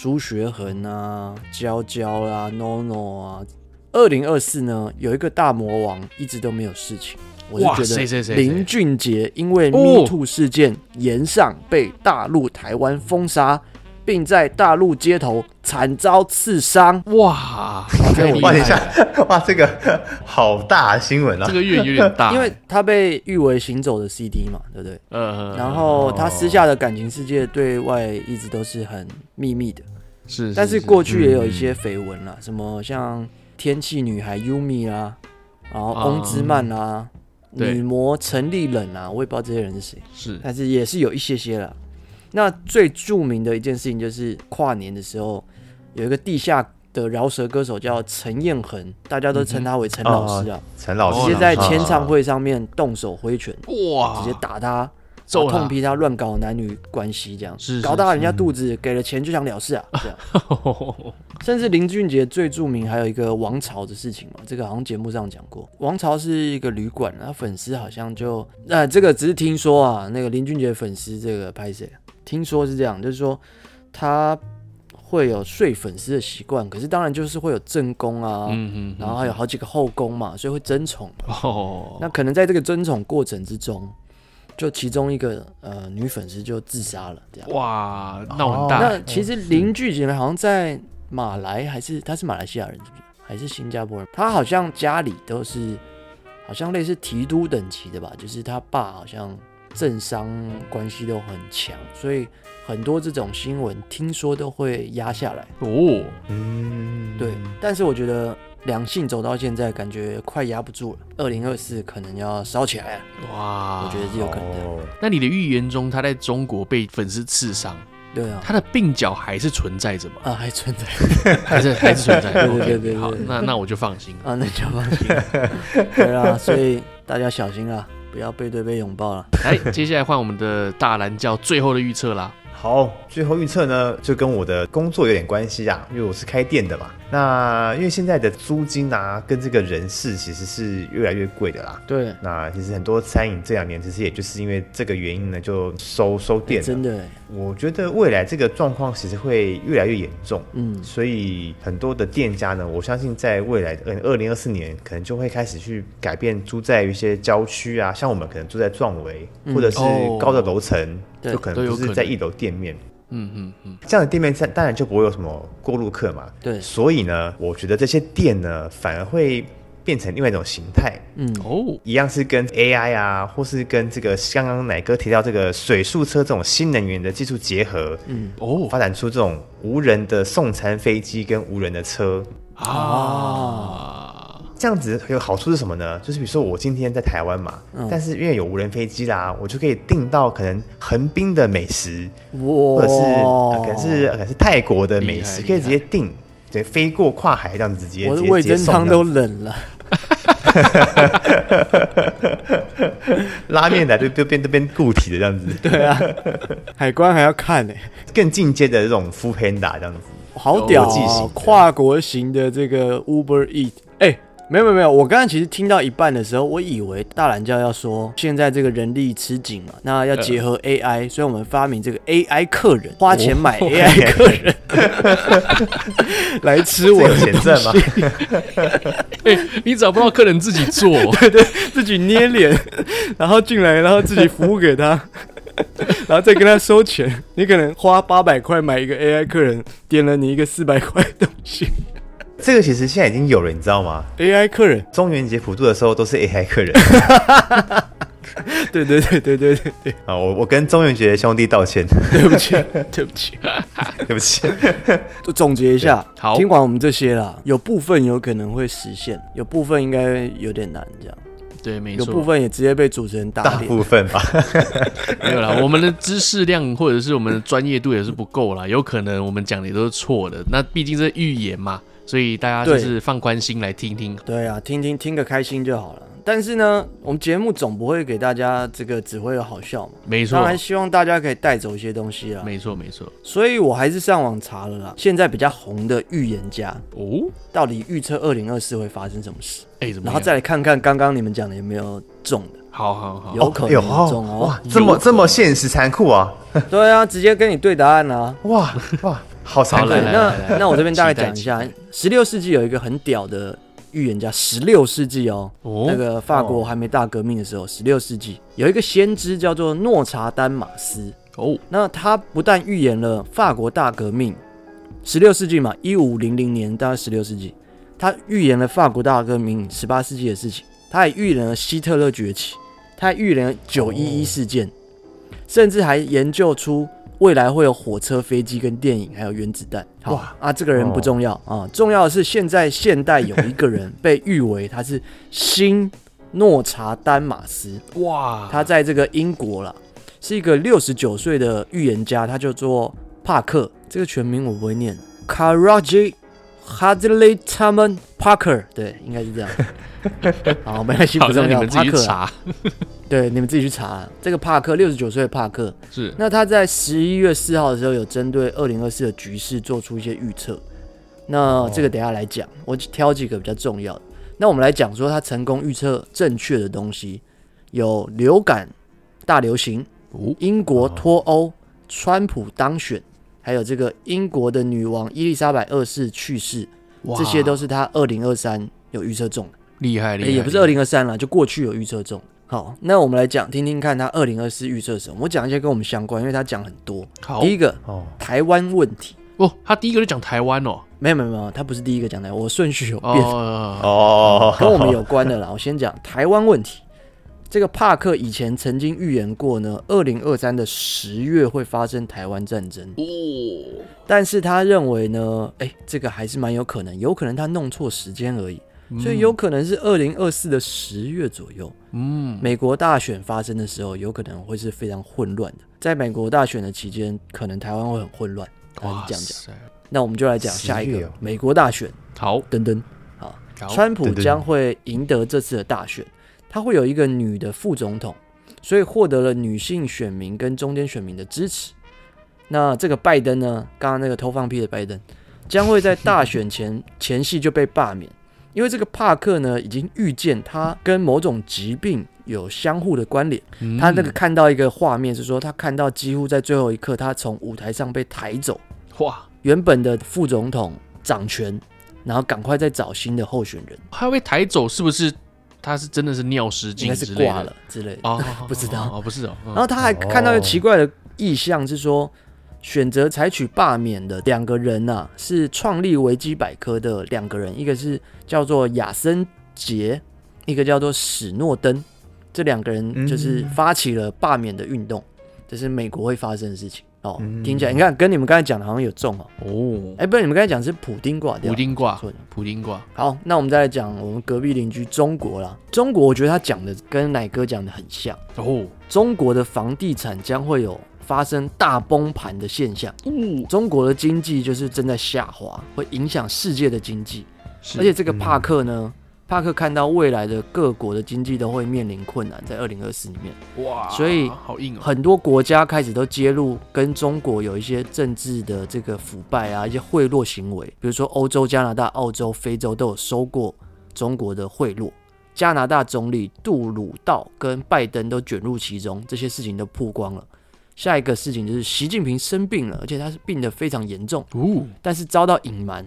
朱学恒啊，娇娇啦，NONO 啊，二零二四呢，有一个大魔王一直都没有事情。我是觉得林俊杰因为 Me Too 事件延上，被大陆台湾封杀，并在大陆街头惨遭刺伤。哇！哇，等一下，哇，这个好大新闻啊！这个月有点大，因为他被誉为行走的 CD 嘛，对不对？嗯。然后他私下的感情世界对外一直都是很秘密的。是，但是过去也有一些绯闻啦，什么像天气女孩 Yumi 啊，然后翁之曼啊，女魔陈立冷啊，我也不知道这些人是谁。是，但是也是有一些些啦。那最著名的一件事情就是跨年的时候，有一个地下的饶舌歌手叫陈彦恒，大家都称他为陈老师啊。陈老师直接在签唱会上面动手挥拳，哇，直接打他。痛批他乱搞男女关系，这样是搞大人家肚子，给了钱就想了事啊，这样。甚至林俊杰最著名还有一个王朝的事情嘛，这个好像节目上讲过。王朝是一个旅馆，他粉丝好像就那这个只是听说啊，那个林俊杰粉丝这个拍谁？听说是这样，就是说他会有睡粉丝的习惯，可是当然就是会有正宫啊，然后还有好几个后宫嘛，所以会争宠。那可能在这个争宠过程之中。就其中一个呃女粉丝就自杀了，这样哇，闹很大。那其实林俊杰好像在马来还是他是马来西亚人是不是？还是新加坡人？他好像家里都是好像类似提督等级的吧，就是他爸好像政商关系都很强，所以很多这种新闻听说都会压下来哦。嗯，对。但是我觉得。两性走到现在，感觉快压不住了。二零二四可能要烧起来了。哇，我觉得是有可能的。那你的预言中，他在中国被粉丝刺伤，对啊，他的鬓角还是存在着吗？啊，还存在，还是还是存在。对对对对，好，那那我就放心啊，那就放心。对啊，所以大家小心啊，不要背对背拥抱了。来，接下来换我们的大蓝教最后的预测啦。好，最后预测呢，就跟我的工作有点关系啊，因为我是开店的嘛。那因为现在的租金啊，跟这个人事其实是越来越贵的啦。对。那其实很多餐饮这两年，其实也就是因为这个原因呢，就收收店了。真的。我觉得未来这个状况其实会越来越严重。嗯。所以很多的店家呢，我相信在未来二二零二四年，可能就会开始去改变租在一些郊区啊，像我们可能住在壮围，嗯、或者是高的楼层。哦就可能就是在一楼店面，嗯嗯嗯，这样的店面当当然就不会有什么过路客嘛。对，所以呢，我觉得这些店呢，反而会变成另外一种形态。嗯。哦，一样是跟 AI 啊，或是跟这个刚刚奶哥提到这个水速车这种新能源的技术结合，嗯。哦，发展出这种无人的送餐飞机跟无人的车。啊。这样子有好处是什么呢？就是比如说我今天在台湾嘛，嗯、但是因为有无人飞机啦，我就可以订到可能横滨的美食，或者是可能是可能是泰国的美食，可以直接订，对，飞过跨海这样子直接。我的味噌汤都冷了，拉面来就就变都变固体的这样子。对啊，海关还要看呢、欸，更进阶的这种 foodpanda 这样子，好屌啊、哦！跨国型的这个 Uber Eat。没有没有没有，我刚刚其实听到一半的时候，我以为大懒教要说现在这个人力吃紧嘛，那要结合 AI，、呃、所以我们发明这个 AI 客人，花钱买 AI 客人、哦、来吃我的东西。哎、欸，你找不到客人自己做，对对，自己捏脸，然后进来，然后自己服务给他，然后再跟他收钱。你可能花八百块买一个 AI 客人，点了你一个四百块的东西。这个其实现在已经有了，你知道吗？AI 客人，中元节普渡的时候都是 AI 客人。对对对对对对对啊！我我跟中元节兄弟道歉，对不起，对不起，对不起。就 总结一下，好，听完我们这些啦，有部分有可能会实现，有部分应该有点难，这样。对，没错。有部分也直接被主持人打脸。大部分吧，没有啦，我们的知识量或者是我们的专业度也是不够啦，有可能我们讲的也都是错的。那毕竟是预言嘛。所以大家就是放宽心来听听，对啊，听听听个开心就好了。但是呢，我们节目总不会给大家这个只会有好笑嘛，没错。当然希望大家可以带走一些东西啊，没错没错。所以我还是上网查了啦，现在比较红的预言家哦，到底预测二零二四会发生什么事？哎，怎么？然后再来看看刚刚你们讲的有没有中的？好好好，有可能有中哦，哇，这么这么现实残酷啊！对啊，直接跟你对答案啊！哇哇。好残忍！那那我这边大概讲一下，十六世纪有一个很屌的预言家，十六世纪哦，哦，那个法国还没大革命的时候，十六世纪有一个先知叫做诺查丹马斯哦，那他不但预言了法国大革命，十六世纪嘛，一五零零年大概十六世纪，他预言了法国大革命十八世纪的事情，他也预言了希特勒崛起，他还预言了九一一事件，哦，甚至还研究出。未来会有火车、飞机跟电影，还有原子弹。好哇啊，这个人不重要、哦、啊，重要的是现在现代有一个人被誉为他是新诺查丹马斯。哇，他在这个英国了，是一个六十九岁的预言家，他叫做帕克。这个全名我不会念，Karaji Hadley Taman Parker，对，应该是这样。好，没关系，不重要，帕克查。对，你们自己去查。这个帕克，六十九岁的帕克，是那他在十一月四号的时候，有针对二零二四的局势做出一些预测。那这个等下来讲，我挑几个比较重要的。那我们来讲说他成功预测正确的东西，有流感大流行，英国脱欧，川普当选，还有这个英国的女王伊丽莎白二世去世，这些都是他二零二三有预测中的。厉害厉害，也不是二零二三了，就过去有预测中。好，那我们来讲，听听看他二零二四预测什么。我讲一些跟我们相关，因为他讲很多。好，第一个哦，台湾问题哦，他第一个就讲台湾哦，没有没有没有，他不是第一个讲台湾，我顺序有变哦，哦，跟我们有关的啦。我先讲台湾问题，这个帕克以前曾经预言过呢，二零二三的十月会发生台湾战争哦，但是他认为呢，哎，这个还是蛮有可能，有可能他弄错时间而已。所以有可能是二零二四的十月左右。嗯，美国大选发生的时候，有可能会是非常混乱的。在美国大选的期间，可能台湾会很混乱。哇，这样讲。那我们就来讲下一个美国大选。好，等等，好，川普将会赢得这次的大选，他会有一个女的副总统，所以获得了女性选民跟中间选民的支持。那这个拜登呢？刚刚那个偷放屁的拜登，将会在大选前前夕就被罢免，因为这个帕克呢已经预见他跟某种疾病有相互的关联。他那个看到一个画面是说，他看到几乎在最后一刻，他从舞台上被抬走。哇！原本的副总统掌权，然后赶快再找新的候选人。他被抬走是不是？他是真的是尿失禁，应该是挂了之类的 哦，不知道哦，不是哦。然后他还看到一个奇怪的意象，是说。选择采取罢免的两个人呐、啊，是创立维基百科的两个人，一个是叫做亚森杰，一个叫做史诺登。这两个人就是发起了罢免的运动，这是美国会发生的事情哦。听起来你看跟你们刚才讲的好像有中哦。哦，哎，不是，你们刚才讲是普丁挂掉，普丁挂，普丁挂。好，那我们再来讲我们隔壁邻居中国啦。中国，我觉得他讲的跟奶哥讲的很像哦。中国的房地产将会有。发生大崩盘的现象，嗯，中国的经济就是正在下滑，会影响世界的经济。而且这个帕克呢，嗯、帕克看到未来的各国的经济都会面临困难，在二零二四里面，哇，所以好硬，很多国家开始都揭露跟中国有一些政治的这个腐败啊，一些贿赂行为，比如说欧洲、加拿大、澳洲、非洲都有收过中国的贿赂，加拿大总理杜鲁道跟拜登都卷入其中，这些事情都曝光了。下一个事情就是习近平生病了，而且他是病得非常严重，但是遭到隐瞒，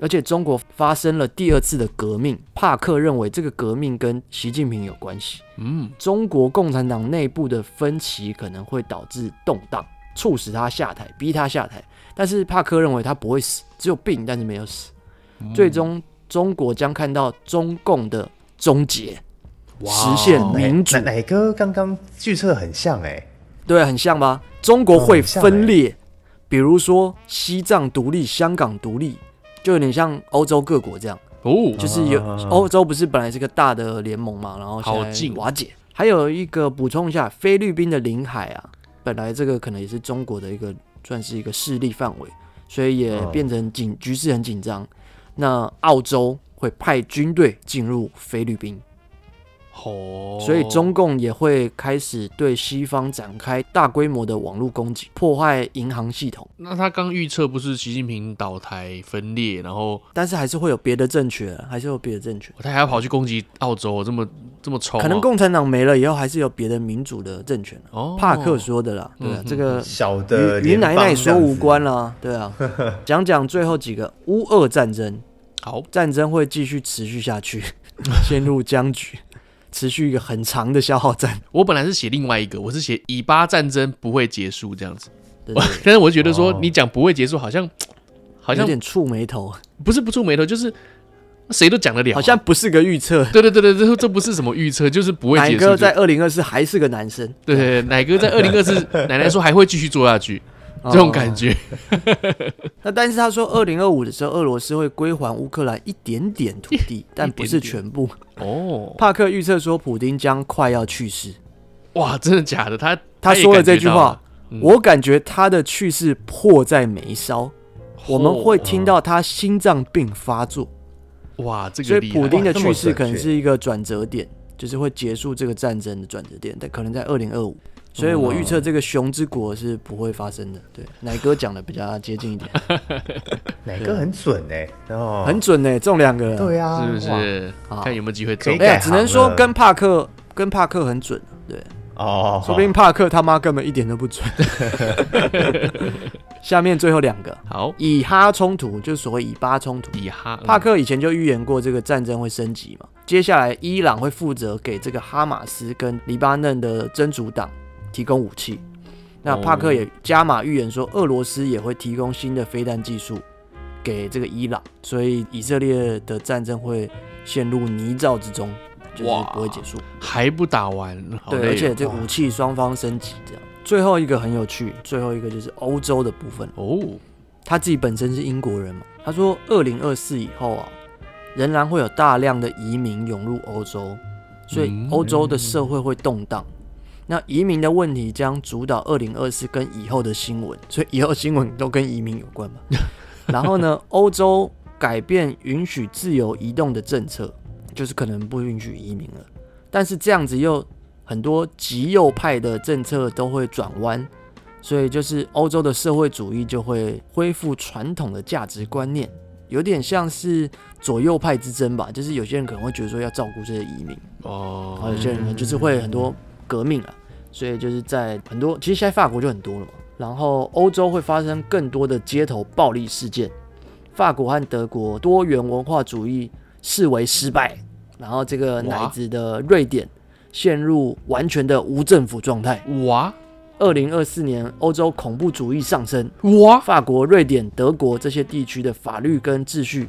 而且中国发生了第二次的革命。帕克认为这个革命跟习近平有关系。嗯，中国共产党内部的分歧可能会导致动荡，促使他下台，逼他下台。但是帕克认为他不会死，只有病，但是没有死。最终，中国将看到中共的终结，实现民主。哪个刚刚预测很像哎？对，很像吧？中国会分裂，欸、比如说西藏独立、香港独立，就有点像欧洲各国这样。哦，就是有欧洲不是本来是个大的联盟嘛，然后现在瓦解。还有一个补充一下，菲律宾的领海啊，本来这个可能也是中国的一个算是一个势力范围，所以也变成紧局势很紧张。那澳洲会派军队进入菲律宾。哦，所以中共也会开始对西方展开大规模的网络攻击，破坏银行系统。那他刚预测不是习近平倒台分裂，然后但是还是会有别的政权，还是有别的政权。他还要跑去攻击澳洲，这么这么丑。可能共产党没了以后，还是有别的民主的政权。哦，帕克说的啦，对啊，这个小的与奶奶说无关啦，对啊。讲讲最后几个，乌俄战争，好，战争会继续持续下去，陷入僵局。持续一个很长的消耗战。我本来是写另外一个，我是写以巴战争不会结束这样子。对对对，但是我觉得说你讲不会结束，好像好像有点触眉头。不是不触眉头，就是谁都讲得了，好像不是个预测。对对对对，这这不是什么预测，就是不会结束。奶哥在二零二四还是个男生。对对对，奶哥在二零二四，奶奶说还会继续做下去。这种感觉，那但是他说，二零二五的时候，俄罗斯会归还乌克兰一点点土地，但不是全部。哦，帕克预测说，普丁将快要去世。哇，真的假的？他他说了这句话，我感觉他的去世迫在眉梢，我们会听到他心脏病发作。哇，这个所以普丁的去世可能是一个转折点，就是会结束这个战争的转折点，但可能在二零二五。所以我预测这个熊之国是不会发生的。对，奶哥讲的比较接近一点，奶哥很准哎，哦，很准哎，中两个，对啊，是不是？看有没有机会中。哎，只能说跟帕克跟帕克很准，对，哦，说不定帕克他妈根本一点都不准。下面最后两个，好，以哈冲突就是所谓以巴冲突。以哈，帕克以前就预言过这个战争会升级嘛。接下来伊朗会负责给这个哈马斯跟黎巴嫩的真主党。提供武器，那帕克也加码预言说，俄罗斯也会提供新的飞弹技术给这个伊朗，所以以色列的战争会陷入泥沼之中，就是不会结束，还不打完。对，而且这武器双方升级这样。最后一个很有趣，最后一个就是欧洲的部分哦，他自己本身是英国人嘛，他说二零二四以后啊，仍然会有大量的移民涌入欧洲，所以欧洲的社会会动荡。那移民的问题将主导二零二四跟以后的新闻，所以以后新闻都跟移民有关嘛。然后呢，欧洲改变允许自由移动的政策，就是可能不允许移民了。但是这样子又很多极右派的政策都会转弯，所以就是欧洲的社会主义就会恢复传统的价值观念，有点像是左右派之争吧。就是有些人可能会觉得说要照顾这些移民哦，然后有些人就是会很多革命啊。所以就是在很多，其实现在法国就很多了嘛。然后欧洲会发生更多的街头暴力事件。法国和德国多元文化主义视为失败，然后这个奶子的瑞典陷入完全的无政府状态。哇！二零二四年欧洲恐怖主义上升。哇！法国、瑞典、德国这些地区的法律跟秩序。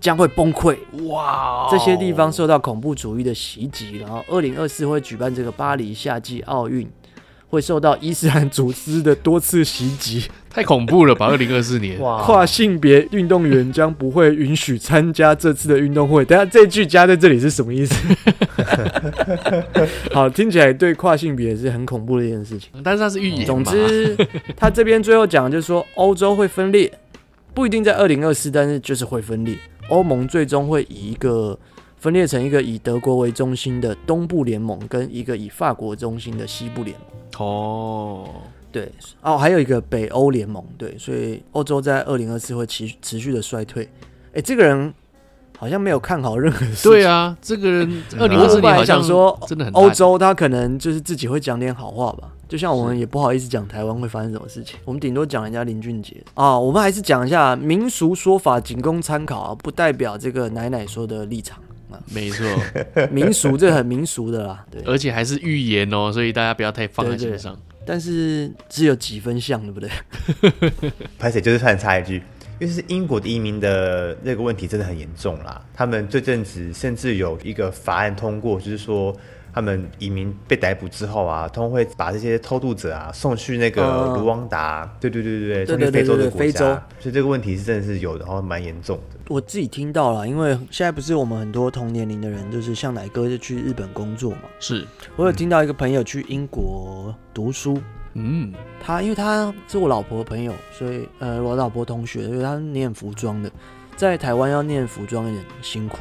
将会崩溃哇！这些地方受到恐怖主义的袭击，然后二零二四会举办这个巴黎夏季奥运，会受到伊斯兰组织的多次袭击，太恐怖了吧！二零二四年，哇！跨性别运动员将不会允许参加这次的运动会。等下这句加在这里是什么意思？好，听起来对跨性别是很恐怖的一件事情，但是它是预言。总之，他这边最后讲的就是说欧洲会分裂，不一定在二零二四，但是就是会分裂。欧盟最终会以一个分裂成一个以德国为中心的东部联盟，跟一个以法国中心的西部联盟。哦，对，哦，还有一个北欧联盟。对，所以欧洲在二零二四会持持续的衰退。哎，这个人好像没有看好任何事情。对啊，这个人 二零二四年好像说真的很欧洲，他可能就是自己会讲点好话吧。就像我们也不好意思讲台湾会发生什么事情，我们顶多讲人家林俊杰啊。我们还是讲一下民俗说法，仅供参考啊，不代表这个奶奶说的立场啊。没错，民俗这很民俗的啦，对，而且还是预言哦，所以大家不要太放在心上。但是只有几分像，对不对？拍谁就是突然插一句，因为是英国的移民的那个问题真的很严重啦。他们这阵子甚至有一个法案通过，就是说。他们移民被逮捕之后啊，他们会把这些偷渡者啊送去那个卢旺达，对对对对对，送去非洲的国家。所以这个问题是真的是有的，然后蛮严重的。我自己听到了，因为现在不是我们很多同年龄的人，就是像奶哥就去日本工作嘛。是，我有听到一个朋友去英国读书，嗯，他因为他是我老婆的朋友，所以呃，我老婆同学，所以他念服装的，在台湾要念服装有点辛苦，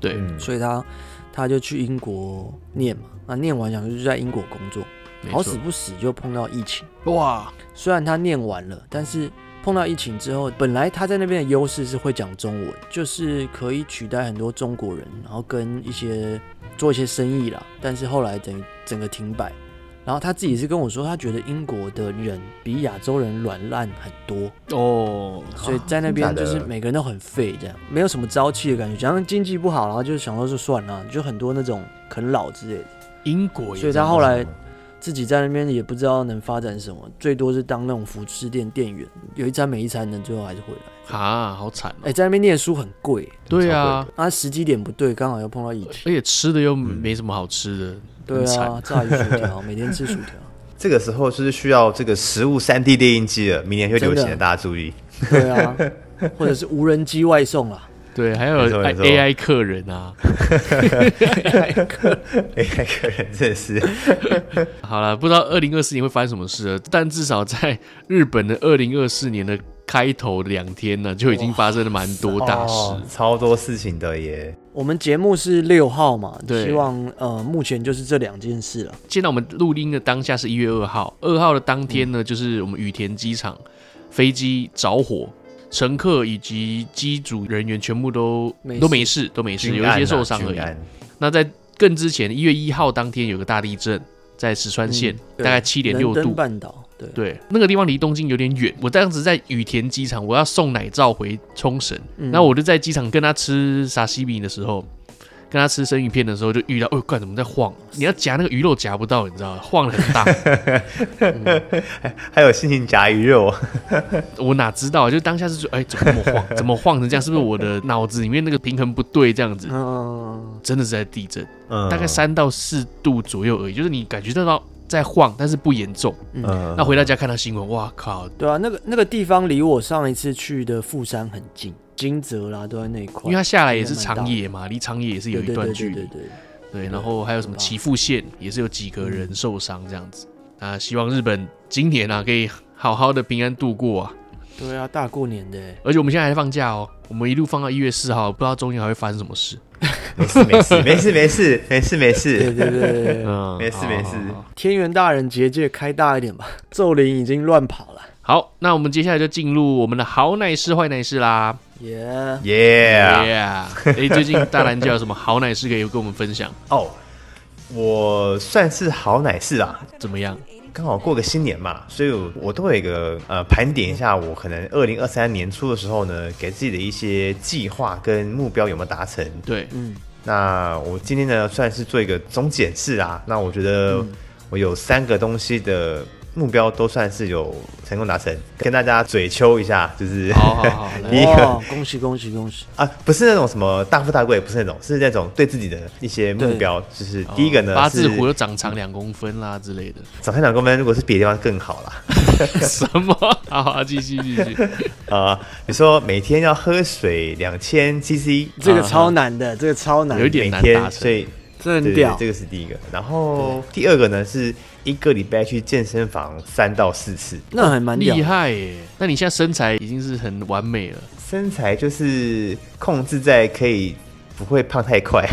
对，所以他。他就去英国念嘛，那念完想就在英国工作，好死不死就碰到疫情。哇！虽然他念完了，但是碰到疫情之后，本来他在那边的优势是会讲中文，就是可以取代很多中国人，然后跟一些做一些生意啦。但是后来等于整个停摆。然后他自己是跟我说，他觉得英国的人比亚洲人软烂很多哦，所以在那边就是每个人都很废，这样没有什么朝气的感觉。假如经济不好，然后就想说就算了，就很多那种啃老之类的。英国，所以他后来自己在那边也不知道能发展什么，最多是当那种服饰店店员，有一餐没一餐的，最后还是回来。哈，好惨！哎，在那边念书很贵。对啊，啊，时机点不对，刚好又碰到疫情，而且吃的又没什么好吃的。对啊，炸鱼薯条，每天吃薯条。这个时候就是需要这个食物三 D 列印机了，明年会流行的，大家注意。对啊，或者是无人机外送啊。对，还有 AI 客人啊。AI 客 AI 客人真的是。好了，不知道二零二四年会发生什么事了，但至少在日本的二零二四年的开头两天呢，就已经发生了蛮多大事，哦，超多事情的耶。我们节目是六号嘛，对，希望呃，目前就是这两件事了。现在我们录音的当下是一月二号，二号的当天呢，嗯、就是我们羽田机场飞机着火，乘客以及机组人员全部都没都没事，都没事，有一些受伤而已。那在更之前，一月一号当天有个大地震，在石川县，嗯、大概七点六度。半岛。对，那个地方离东京有点远。我当时在羽田机场，我要送奶罩回冲绳，然后我就在机场跟他吃沙西米的时候，跟他吃生鱼片的时候，就遇到，哦，怪怎么在晃？你要夹那个鱼肉夹不到，你知道吗？晃的很大。嗯、还有心情夹鱼肉，我哪知道？就当下是说，哎，怎么那么晃？怎么晃成这样？是不是我的脑子里面那个平衡不对？这样子，真的是在地震，大概三到四度左右而已，就是你感觉得到。在晃，但是不严重。嗯，那回到家看到新闻，哇靠！对啊，那个那个地方离我上一次去的富山很近金泽啦，都在那一块。因为它下来也是长野嘛，离长野也是有一段距离。对对对，对，对，对，然后还有什么岐阜县也是有几个人受伤这样子。啊，希望日本今年啊可以好好的平安度过啊。对啊，大过年的，而且我们现在还在放假哦，我们一路放到一月四号，不知道中间还会发生什么事。没事没事 没事没事没事没事，对对对对，嗯，没事没事。天元大人结界开大一点吧，咒灵已经乱跑了。好，那我们接下来就进入我们的好奶事坏奶事啦。耶耶耶！哎，最近大蓝教有什么好奶事可以跟我们分享？哦，我算是好奶事啊，怎么样？刚好过个新年嘛，所以我都有一个呃盘点一下，我可能二零二三年初的时候呢，给自己的一些计划跟目标有没有达成？对，嗯，那我今天呢算是做一个总检视啊，那我觉得我有三个东西的。目标都算是有成功达成，跟大家嘴秋一下，就是好好好，第一个。恭喜恭喜恭喜。啊，不是那种什么大富大贵，不是那种，是那种对自己的一些目标，就是第一个呢，八字胡又长长两公分啦之类的，长长两公分，如果是别的地方更好啦。什么？好好继续继续。啊，比如说每天要喝水两千 CC，这个超难的，这个超难，有一点难达成，所以这很屌，这个是第一个。然后第二个呢是。一个礼拜去健身房三到四次，那还蛮厉害耶！那你现在身材已经是很完美了，身材就是控制在可以不会胖太快，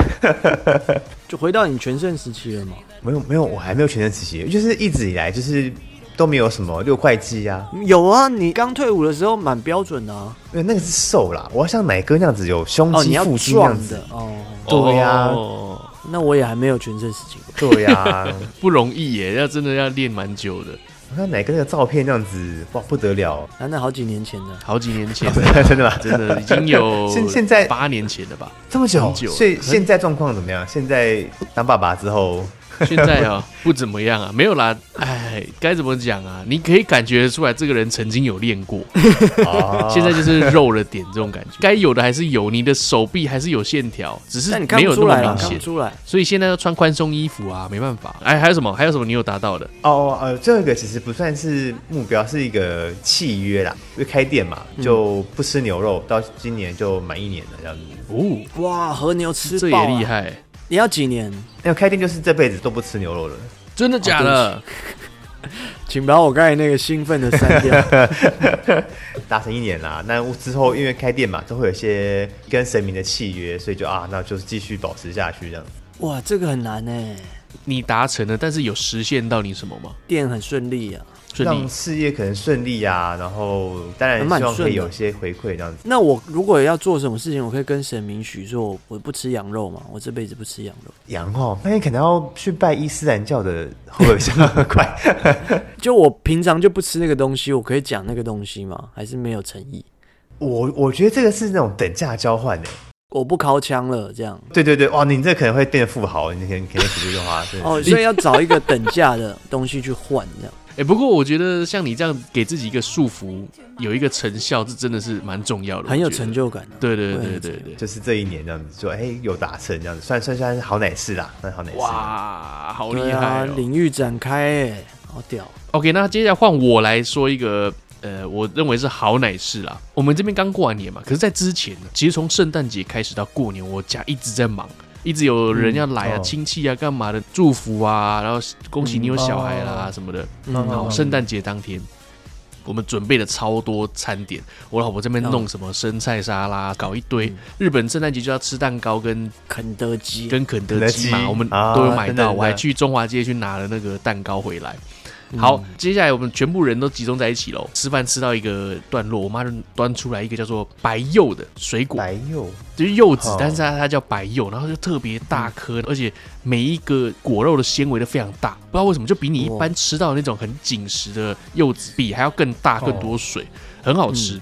就回到你全盛时期了吗？没有没有，我还没有全盛时期，就是一直以来就是都没有什么六块肌啊。有啊，你刚退伍的时候蛮标准的啊。因为那个是瘦啦，我要像奶哥那样子有胸肌腹肌那样子哦。对呀。那我也还没有全身事情。对呀、啊，不容易耶，要真的要练蛮久的。我看哪个那个照片那样子，哇，不得了！那那好几年前的，好几年前的，真的吗？真的已经有 现现在八年前了吧？这么久久，所以现在状况怎么样？现在当爸爸之后。现在啊，不怎么样啊，没有啦。哎，该怎么讲啊？你可以感觉出来，这个人曾经有练过，现在就是肉了点这种感觉。该有的还是有，你的手臂还是有线条，只是没有那么明显。出来，所以现在要穿宽松衣服啊，没办法。哎，还有什么？还有什么你有达到的？哦，呃，这个其实不算是目标，是一个契约啦。因为开店嘛，就不吃牛肉，到今年就满一年了这样子。哦，哇，和牛吃这也厉害。你要几年？要开店就是这辈子都不吃牛肉了，真的假的？哦、请把我刚才那个兴奋的删掉。达成一年啦，那之后因为开店嘛，都会有一些跟神明的契约，所以就啊，那就是继续保持下去这样。哇，这个很难呢。你达成了，但是有实现到你什么吗？店很顺利啊。让事业可能顺利啊，然后当然希望可以有些回馈这样子。那我如果要做什么事情，我可以跟神明许说，我不吃羊肉嘛，我这辈子不吃羊肉。羊哦，那你可能要去拜伊斯兰教的，会不会比较快？就我平常就不吃那个东西，我可以讲那个东西吗？还是没有诚意？我我觉得这个是那种等价交换的。我不掏枪了，这样。对对对，哇，你这可能会变得富豪，你肯肯定说这句话。哦，所以要找一个等价的东西去换，这样。哎、欸，不过我觉得像你这样给自己一个束缚，有一个成效，这真的是蛮重要的，很有成就感、啊。对对对对对，就是这一年这样子，说哎、欸、有达成这样子，算算算是好奶事啦，算好奶事。哇，好厉害、喔！领域展开，哎，好屌。OK，那接下来换我来说一个，呃，我认为是好奶事啦。我们这边刚过完年嘛，可是，在之前呢，其实从圣诞节开始到过年，我家一直在忙。一直有人要来啊，亲、嗯、戚啊，干嘛的？祝福啊，然后恭喜你有小孩啦、嗯、什么的。然后，圣诞节当天，我们准备了超多餐点。我老婆这边弄什么生菜沙拉，搞一堆。嗯、日本圣诞节就要吃蛋糕跟肯德基，跟肯德基嘛，我们都有买到。我还去中华街去拿了那个蛋糕回来。好，接下来我们全部人都集中在一起喽。吃饭吃到一个段落，我妈就端出来一个叫做白柚的水果，白柚。就是柚子，但是它它叫白柚，然后就特别大颗，而且每一个果肉的纤维都非常大，不知道为什么就比你一般吃到那种很紧实的柚子比还要更大更多水，很好吃。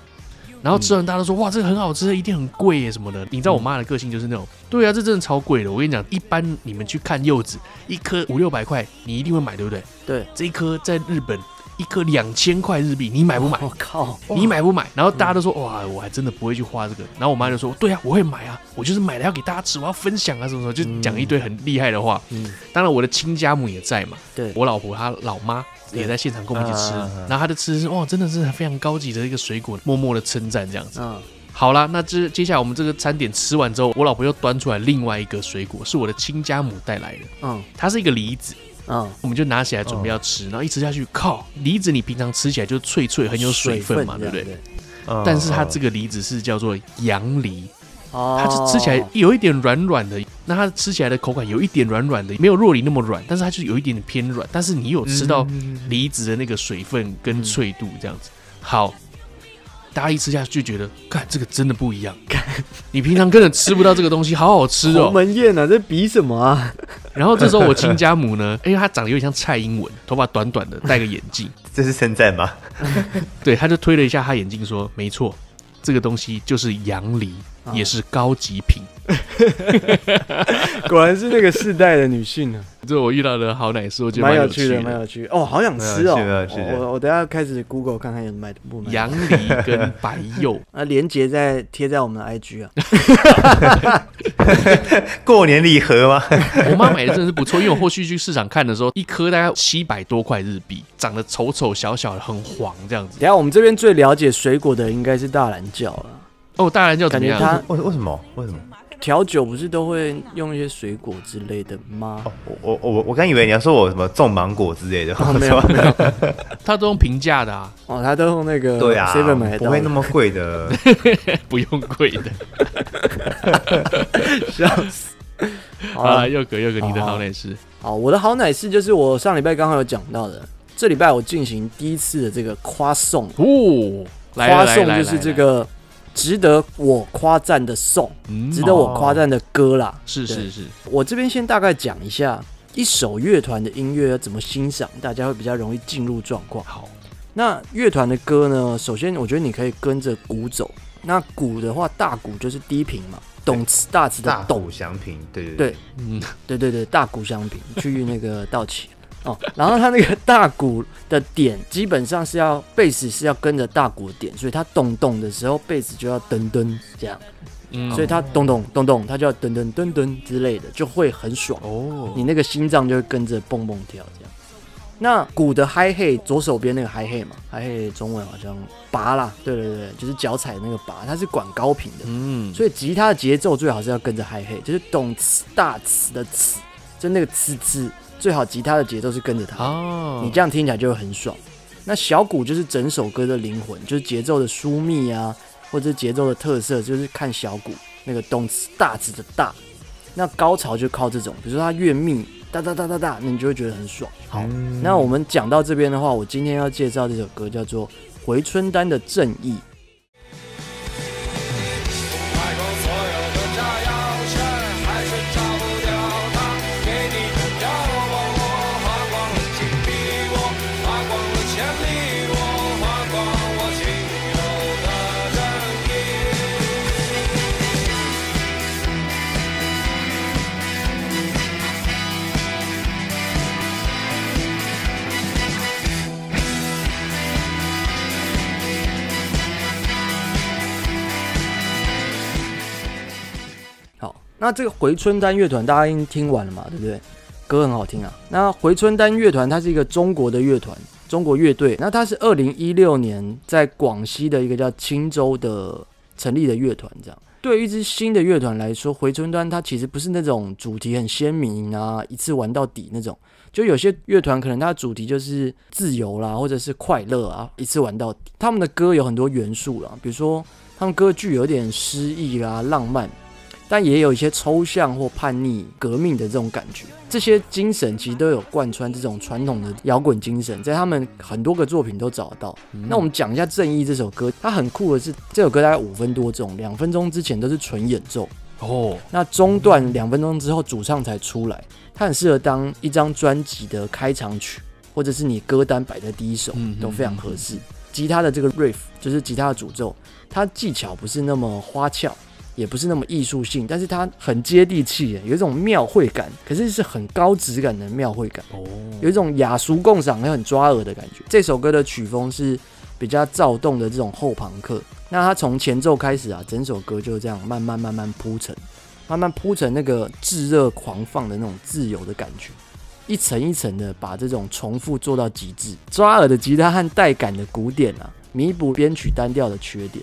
然后吃完，大家都说哇，这个很好吃，一定很贵耶什么的。你知道我妈的个性就是那种，对啊，这真的超贵的。我跟你讲，一般你们去看柚子，一颗五六百块，你一定会买，对不对？对，这一颗在日本一颗两千块日币，你买不买？我靠，你买不买？然后大家都说哇，我还真的不会去花这个。然后我妈就说，对啊，我会买啊，我就是买了要给大家吃，我要分享啊什么什么，就讲一堆很厉害的话。嗯，当然我的亲家母也在嘛，对我老婆她老妈。也在现场跟我们一起吃，然后她的吃是哇，真的是非常高级的一个水果，默默的称赞这样子。嗯好啦，那这接下来我们这个餐点吃完之后，我老婆又端出来另外一个水果，是我的亲家母带来的。嗯，它是一个梨子。嗯，我们就拿起来准备要吃，然后一吃下去，靠，梨子你平常吃起来就脆脆，很有水分嘛，对不对？但是它这个梨子是叫做洋梨，它就吃起来有一点软软的，那它吃起来的口感有一点软软的，没有若梨那么软，但是它就有一点点偏软，但是你有吃到梨子的那个水分跟脆度这样子，好。大家一吃下去就觉得，看这个真的不一样。你平常根本吃不到这个东西，好好吃哦。鸿门宴啊，在比什么啊？然后这时候我亲家母呢，因 为她长得有点像蔡英文，头发短短的，戴个眼镜。这是称赞吗？对，他就推了一下他眼镜，说：“没错，这个东西就是杨梨。”也是高级品，果然是那个世代的女性呢。这我遇到的好奶师，我觉得蛮有趣的，蛮有趣哦，好想吃哦。我我等下开始 Google 看看有卖的不卖。杨梨跟白柚，啊，连接在贴在我们的 IG 啊。过年礼盒吗？我妈买的真的是不错，因为我后续去市场看的时候，一颗大概七百多块日币，长得丑丑小小的，很黄这样子。等下我们这边最了解水果的应该是大兰教了。哦，大兰教感觉它为为什么？为什么？调酒不是都会用一些水果之类的吗？哦，我我我我刚以为你要说我什么种芒果之类的，哦、没有没有，他都用平价的啊，哦，他都用那个对啊，seven 买不会那么贵的，不用贵的，笑死！啊，又哥又哥，你的好奶师，好，我的好奶师就是我上礼拜刚好有讲到的，这礼拜我进行第一次的这个夸送。哦。夸送就是这个值得我夸赞的颂，值得我夸赞的歌啦。是是是，我这边先大概讲一下一首乐团的音乐要怎么欣赏，大家会比较容易进入状况。好，那乐团的歌呢，首先我觉得你可以跟着鼓走。那鼓的话，大鼓就是低频嘛，动词大词的动。响频，对对对，嗯，对对对，大鼓响频，去那个道奇。哦，然后它那个大鼓的点基本上是要贝斯是要跟着大鼓的点，所以它咚咚的时候贝斯就要噔噔这样，嗯，所以它咚咚咚咚，它就要噔噔噔噔之类的，就会很爽哦。你那个心脏就会跟着蹦蹦跳这样。那鼓的 hi hat 左手边那个 hi hat 嘛，hi hat 中文好像拔啦，对对对，就是脚踩那个拔，它是管高频的，嗯，所以吉他的节奏最好是要跟着 hi hat，就是动词大词的词，就那个词词。最好吉他的节奏是跟着它，oh. 你这样听起来就会很爽。那小鼓就是整首歌的灵魂，就是节奏的疏密啊，或者节奏的特色，就是看小鼓那个动词大词的大。那高潮就靠这种，比如说它越密，哒哒哒哒哒，那你就会觉得很爽。好，嗯、那我们讲到这边的话，我今天要介绍这首歌叫做回春丹的正义。那这个回春丹乐团大家已经听完了嘛，对不对？歌很好听啊。那回春丹乐团它是一个中国的乐团，中国乐队。那它是二零一六年在广西的一个叫青州的成立的乐团。这样，对于一支新的乐团来说，回春丹它其实不是那种主题很鲜明啊，一次玩到底那种。就有些乐团可能它的主题就是自由啦，或者是快乐啊，一次玩到底。他们的歌有很多元素啦，比如说他们歌剧有点诗意啦、浪漫。但也有一些抽象或叛逆、革命的这种感觉，这些精神其实都有贯穿这种传统的摇滚精神，在他们很多个作品都找得到。嗯、那我们讲一下《正义》这首歌，它很酷的是，这首歌大概五分多钟，两分钟之前都是纯演奏哦。那中段两分钟之后，主唱才出来，它很适合当一张专辑的开场曲，或者是你歌单摆在第一首，都非常合适。吉他的这个 riff 就是吉他的主奏，它技巧不是那么花俏。也不是那么艺术性，但是它很接地气，有一种庙会感，可是是很高质感的庙会感哦，有一种雅俗共赏又很抓耳的感觉。这首歌的曲风是比较躁动的这种后朋克，那它从前奏开始啊，整首歌就这样慢慢慢慢铺陈，慢慢铺成那个炙热狂放的那种自由的感觉，一层一层的把这种重复做到极致，抓耳的吉他和带感的鼓点啊，弥补编曲单调的缺点。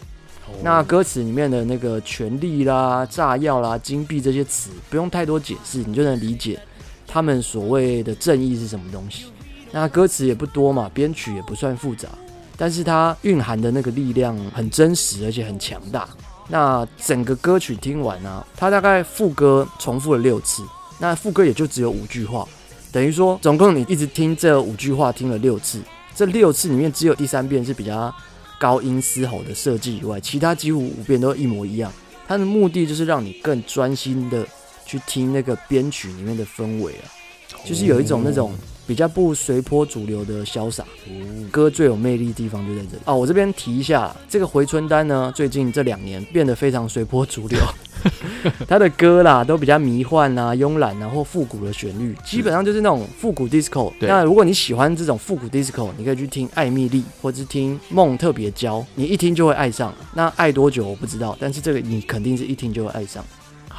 那歌词里面的那个权力啦、炸药啦、金币这些词，不用太多解释，你就能理解他们所谓的正义是什么东西。那歌词也不多嘛，编曲也不算复杂，但是它蕴含的那个力量很真实，而且很强大。那整个歌曲听完啊，它大概副歌重复了六次，那副歌也就只有五句话，等于说总共你一直听这五句话听了六次，这六次里面只有第三遍是比较高音嘶吼的设计以外，其他几乎五遍都一模一样。它的目的就是让你更专心的去听那个编曲里面的氛围啊，就是有一种那种。比较不随波逐流的潇洒，歌最有魅力的地方就在这里哦。我这边提一下，这个回春丹呢，最近这两年变得非常随波逐流，他的歌啦都比较迷幻啊、慵懒啊或复古的旋律，基本上就是那种复古 disco。那如果你喜欢这种复古 disco，你可以去听艾蜜莉，或者是听梦特别娇，你一听就会爱上。那爱多久我不知道，但是这个你肯定是一听就会爱上。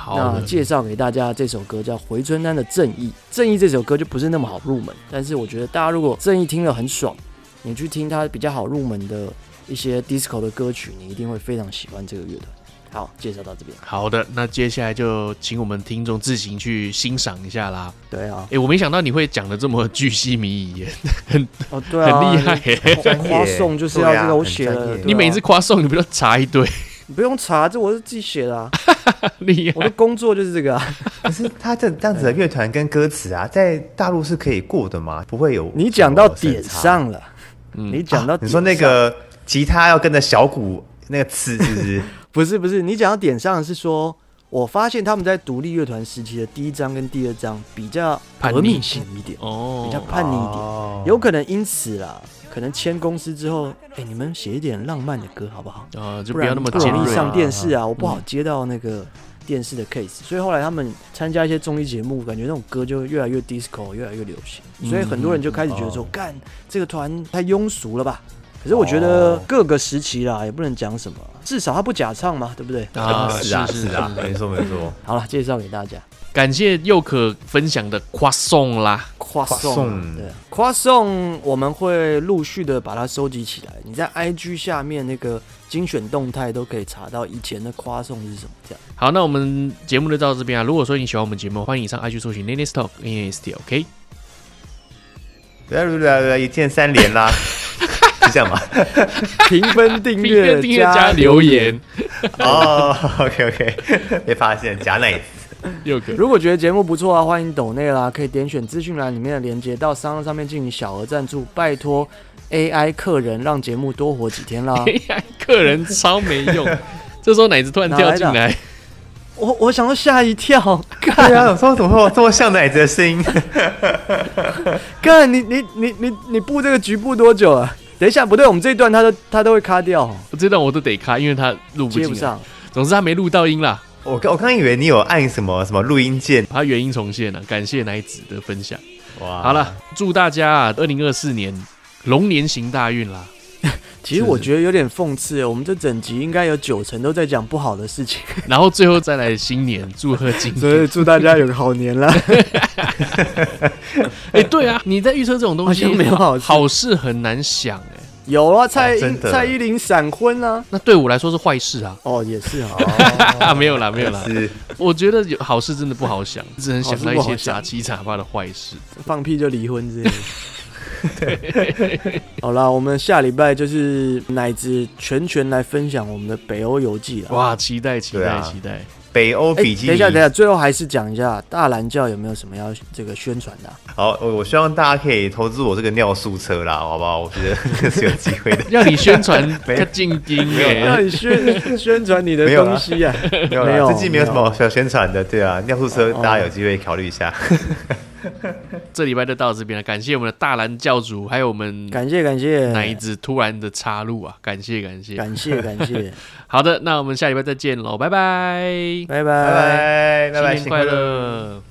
好，那介绍给大家这首歌叫回春丹的正义。正义这首歌就不是那么好入门，但是我觉得大家如果正义听了很爽，你去听它比较好入门的一些 disco 的歌曲，你一定会非常喜欢这个乐团。好，介绍到这边。好的，那接下来就请我们听众自行去欣赏一下啦。对啊，哎、欸，我没想到你会讲的这么巨细靡遗，很哦，对啊，很厉害。夸颂就是要这个，我写了。你每次夸送，你不要查一堆？你不用查，这我是自己写的啊。厉害，我的工作就是这个啊。可是他这这样子的乐团跟歌词啊，在大陆是可以过的吗？不会有？你讲到点上了，嗯、你讲到、啊、你说那个吉他要跟着小鼓那个词，是不是？不是不是，你讲到点上是说，我发现他们在独立乐团时期的第一章跟第二章比较叛逆性一点哦，比较叛逆一点，哦、有可能因此啦。可能签公司之后，哎、欸，你们写一点浪漫的歌好不好？啊，就不要那么简易上电视啊，我不好接到那个电视的 case，、嗯、所以后来他们参加一些综艺节目，感觉那种歌就越来越 disco，越来越流行，嗯、所以很多人就开始觉得说，干、哦、这个团太庸俗了吧？可是我觉得各个时期啦，也不能讲什么，至少他不假唱嘛，对不对？啊，是啊，是啊，没错没错。好了，介绍给大家。感谢又可分享的夸送啦，夸送，对，夸送我们会陆续的把它收集起来。你在 IG 下面那个精选动态都可以查到以前的夸送是什么。这样，好，那我们节目就到这边啊。如果说你喜欢我们节目，欢迎上 IG 搜寻 Nene Talk N E S T OK。来来来，一键三连啦，是这样吗？评分、订阅、订阅加留言。哦，OK OK，被发现假奶。如果觉得节目不错啊，欢迎抖内啦，可以点选资讯栏里面的链接，到商上面进行小额赞助，拜托 AI 客人让节目多活几天啦。AI 客人超没用，这时候奶子突然跳进来，我我想要吓一跳，对啊，说怎么会这么像奶子的声音？干你你你你你布这个局布多久啊？等一下，不对，我们这一段他都他都会卡掉，我这段我都得卡，因为他录不进，接不上，总之他没录到音啦。我刚我刚以为你有按什么什么录音键，它原音重现了。感谢奶子的分享。哇，好了，祝大家啊，二零二四年龙年行大运啦。其实我觉得有点讽刺，我们这整集应该有九成都在讲不好的事情，然后最后再来新年祝贺金，所以祝大家有个好年啦。哎、欸，对啊，你在预测这种东西没有好事，好事很难想哎、欸。有啊，蔡依、哦、蔡依林闪婚啊，那对我来说是坏事啊。哦，也是啊，哦、没有啦，没有啦。是，我觉得有好事真的不好想，只能想到一些杂七杂八的坏事，放屁就离婚之类的。对，好啦，我们下礼拜就是乃至全权来分享我们的北欧游记了。哇，期待期待期待。北欧笔记、欸，等一下，等一下，最后还是讲一下大蓝教有没有什么要这个宣传的、啊？好，我我希望大家可以投资我这个尿素车啦，好不好？我觉得是有机会的。让你宣传，要进京让你宣 宣传你的东西啊？没有，没有，最近没有什么需要宣传的，对啊，尿素车大家有机会考虑一下。这礼拜就到这边了，感谢我们的大蓝教主，还有我们感谢感谢。奶子突然的插入啊，感谢感谢。感谢感谢。好的，那我们下礼拜再见喽，拜拜。拜拜。拜拜，新年快乐。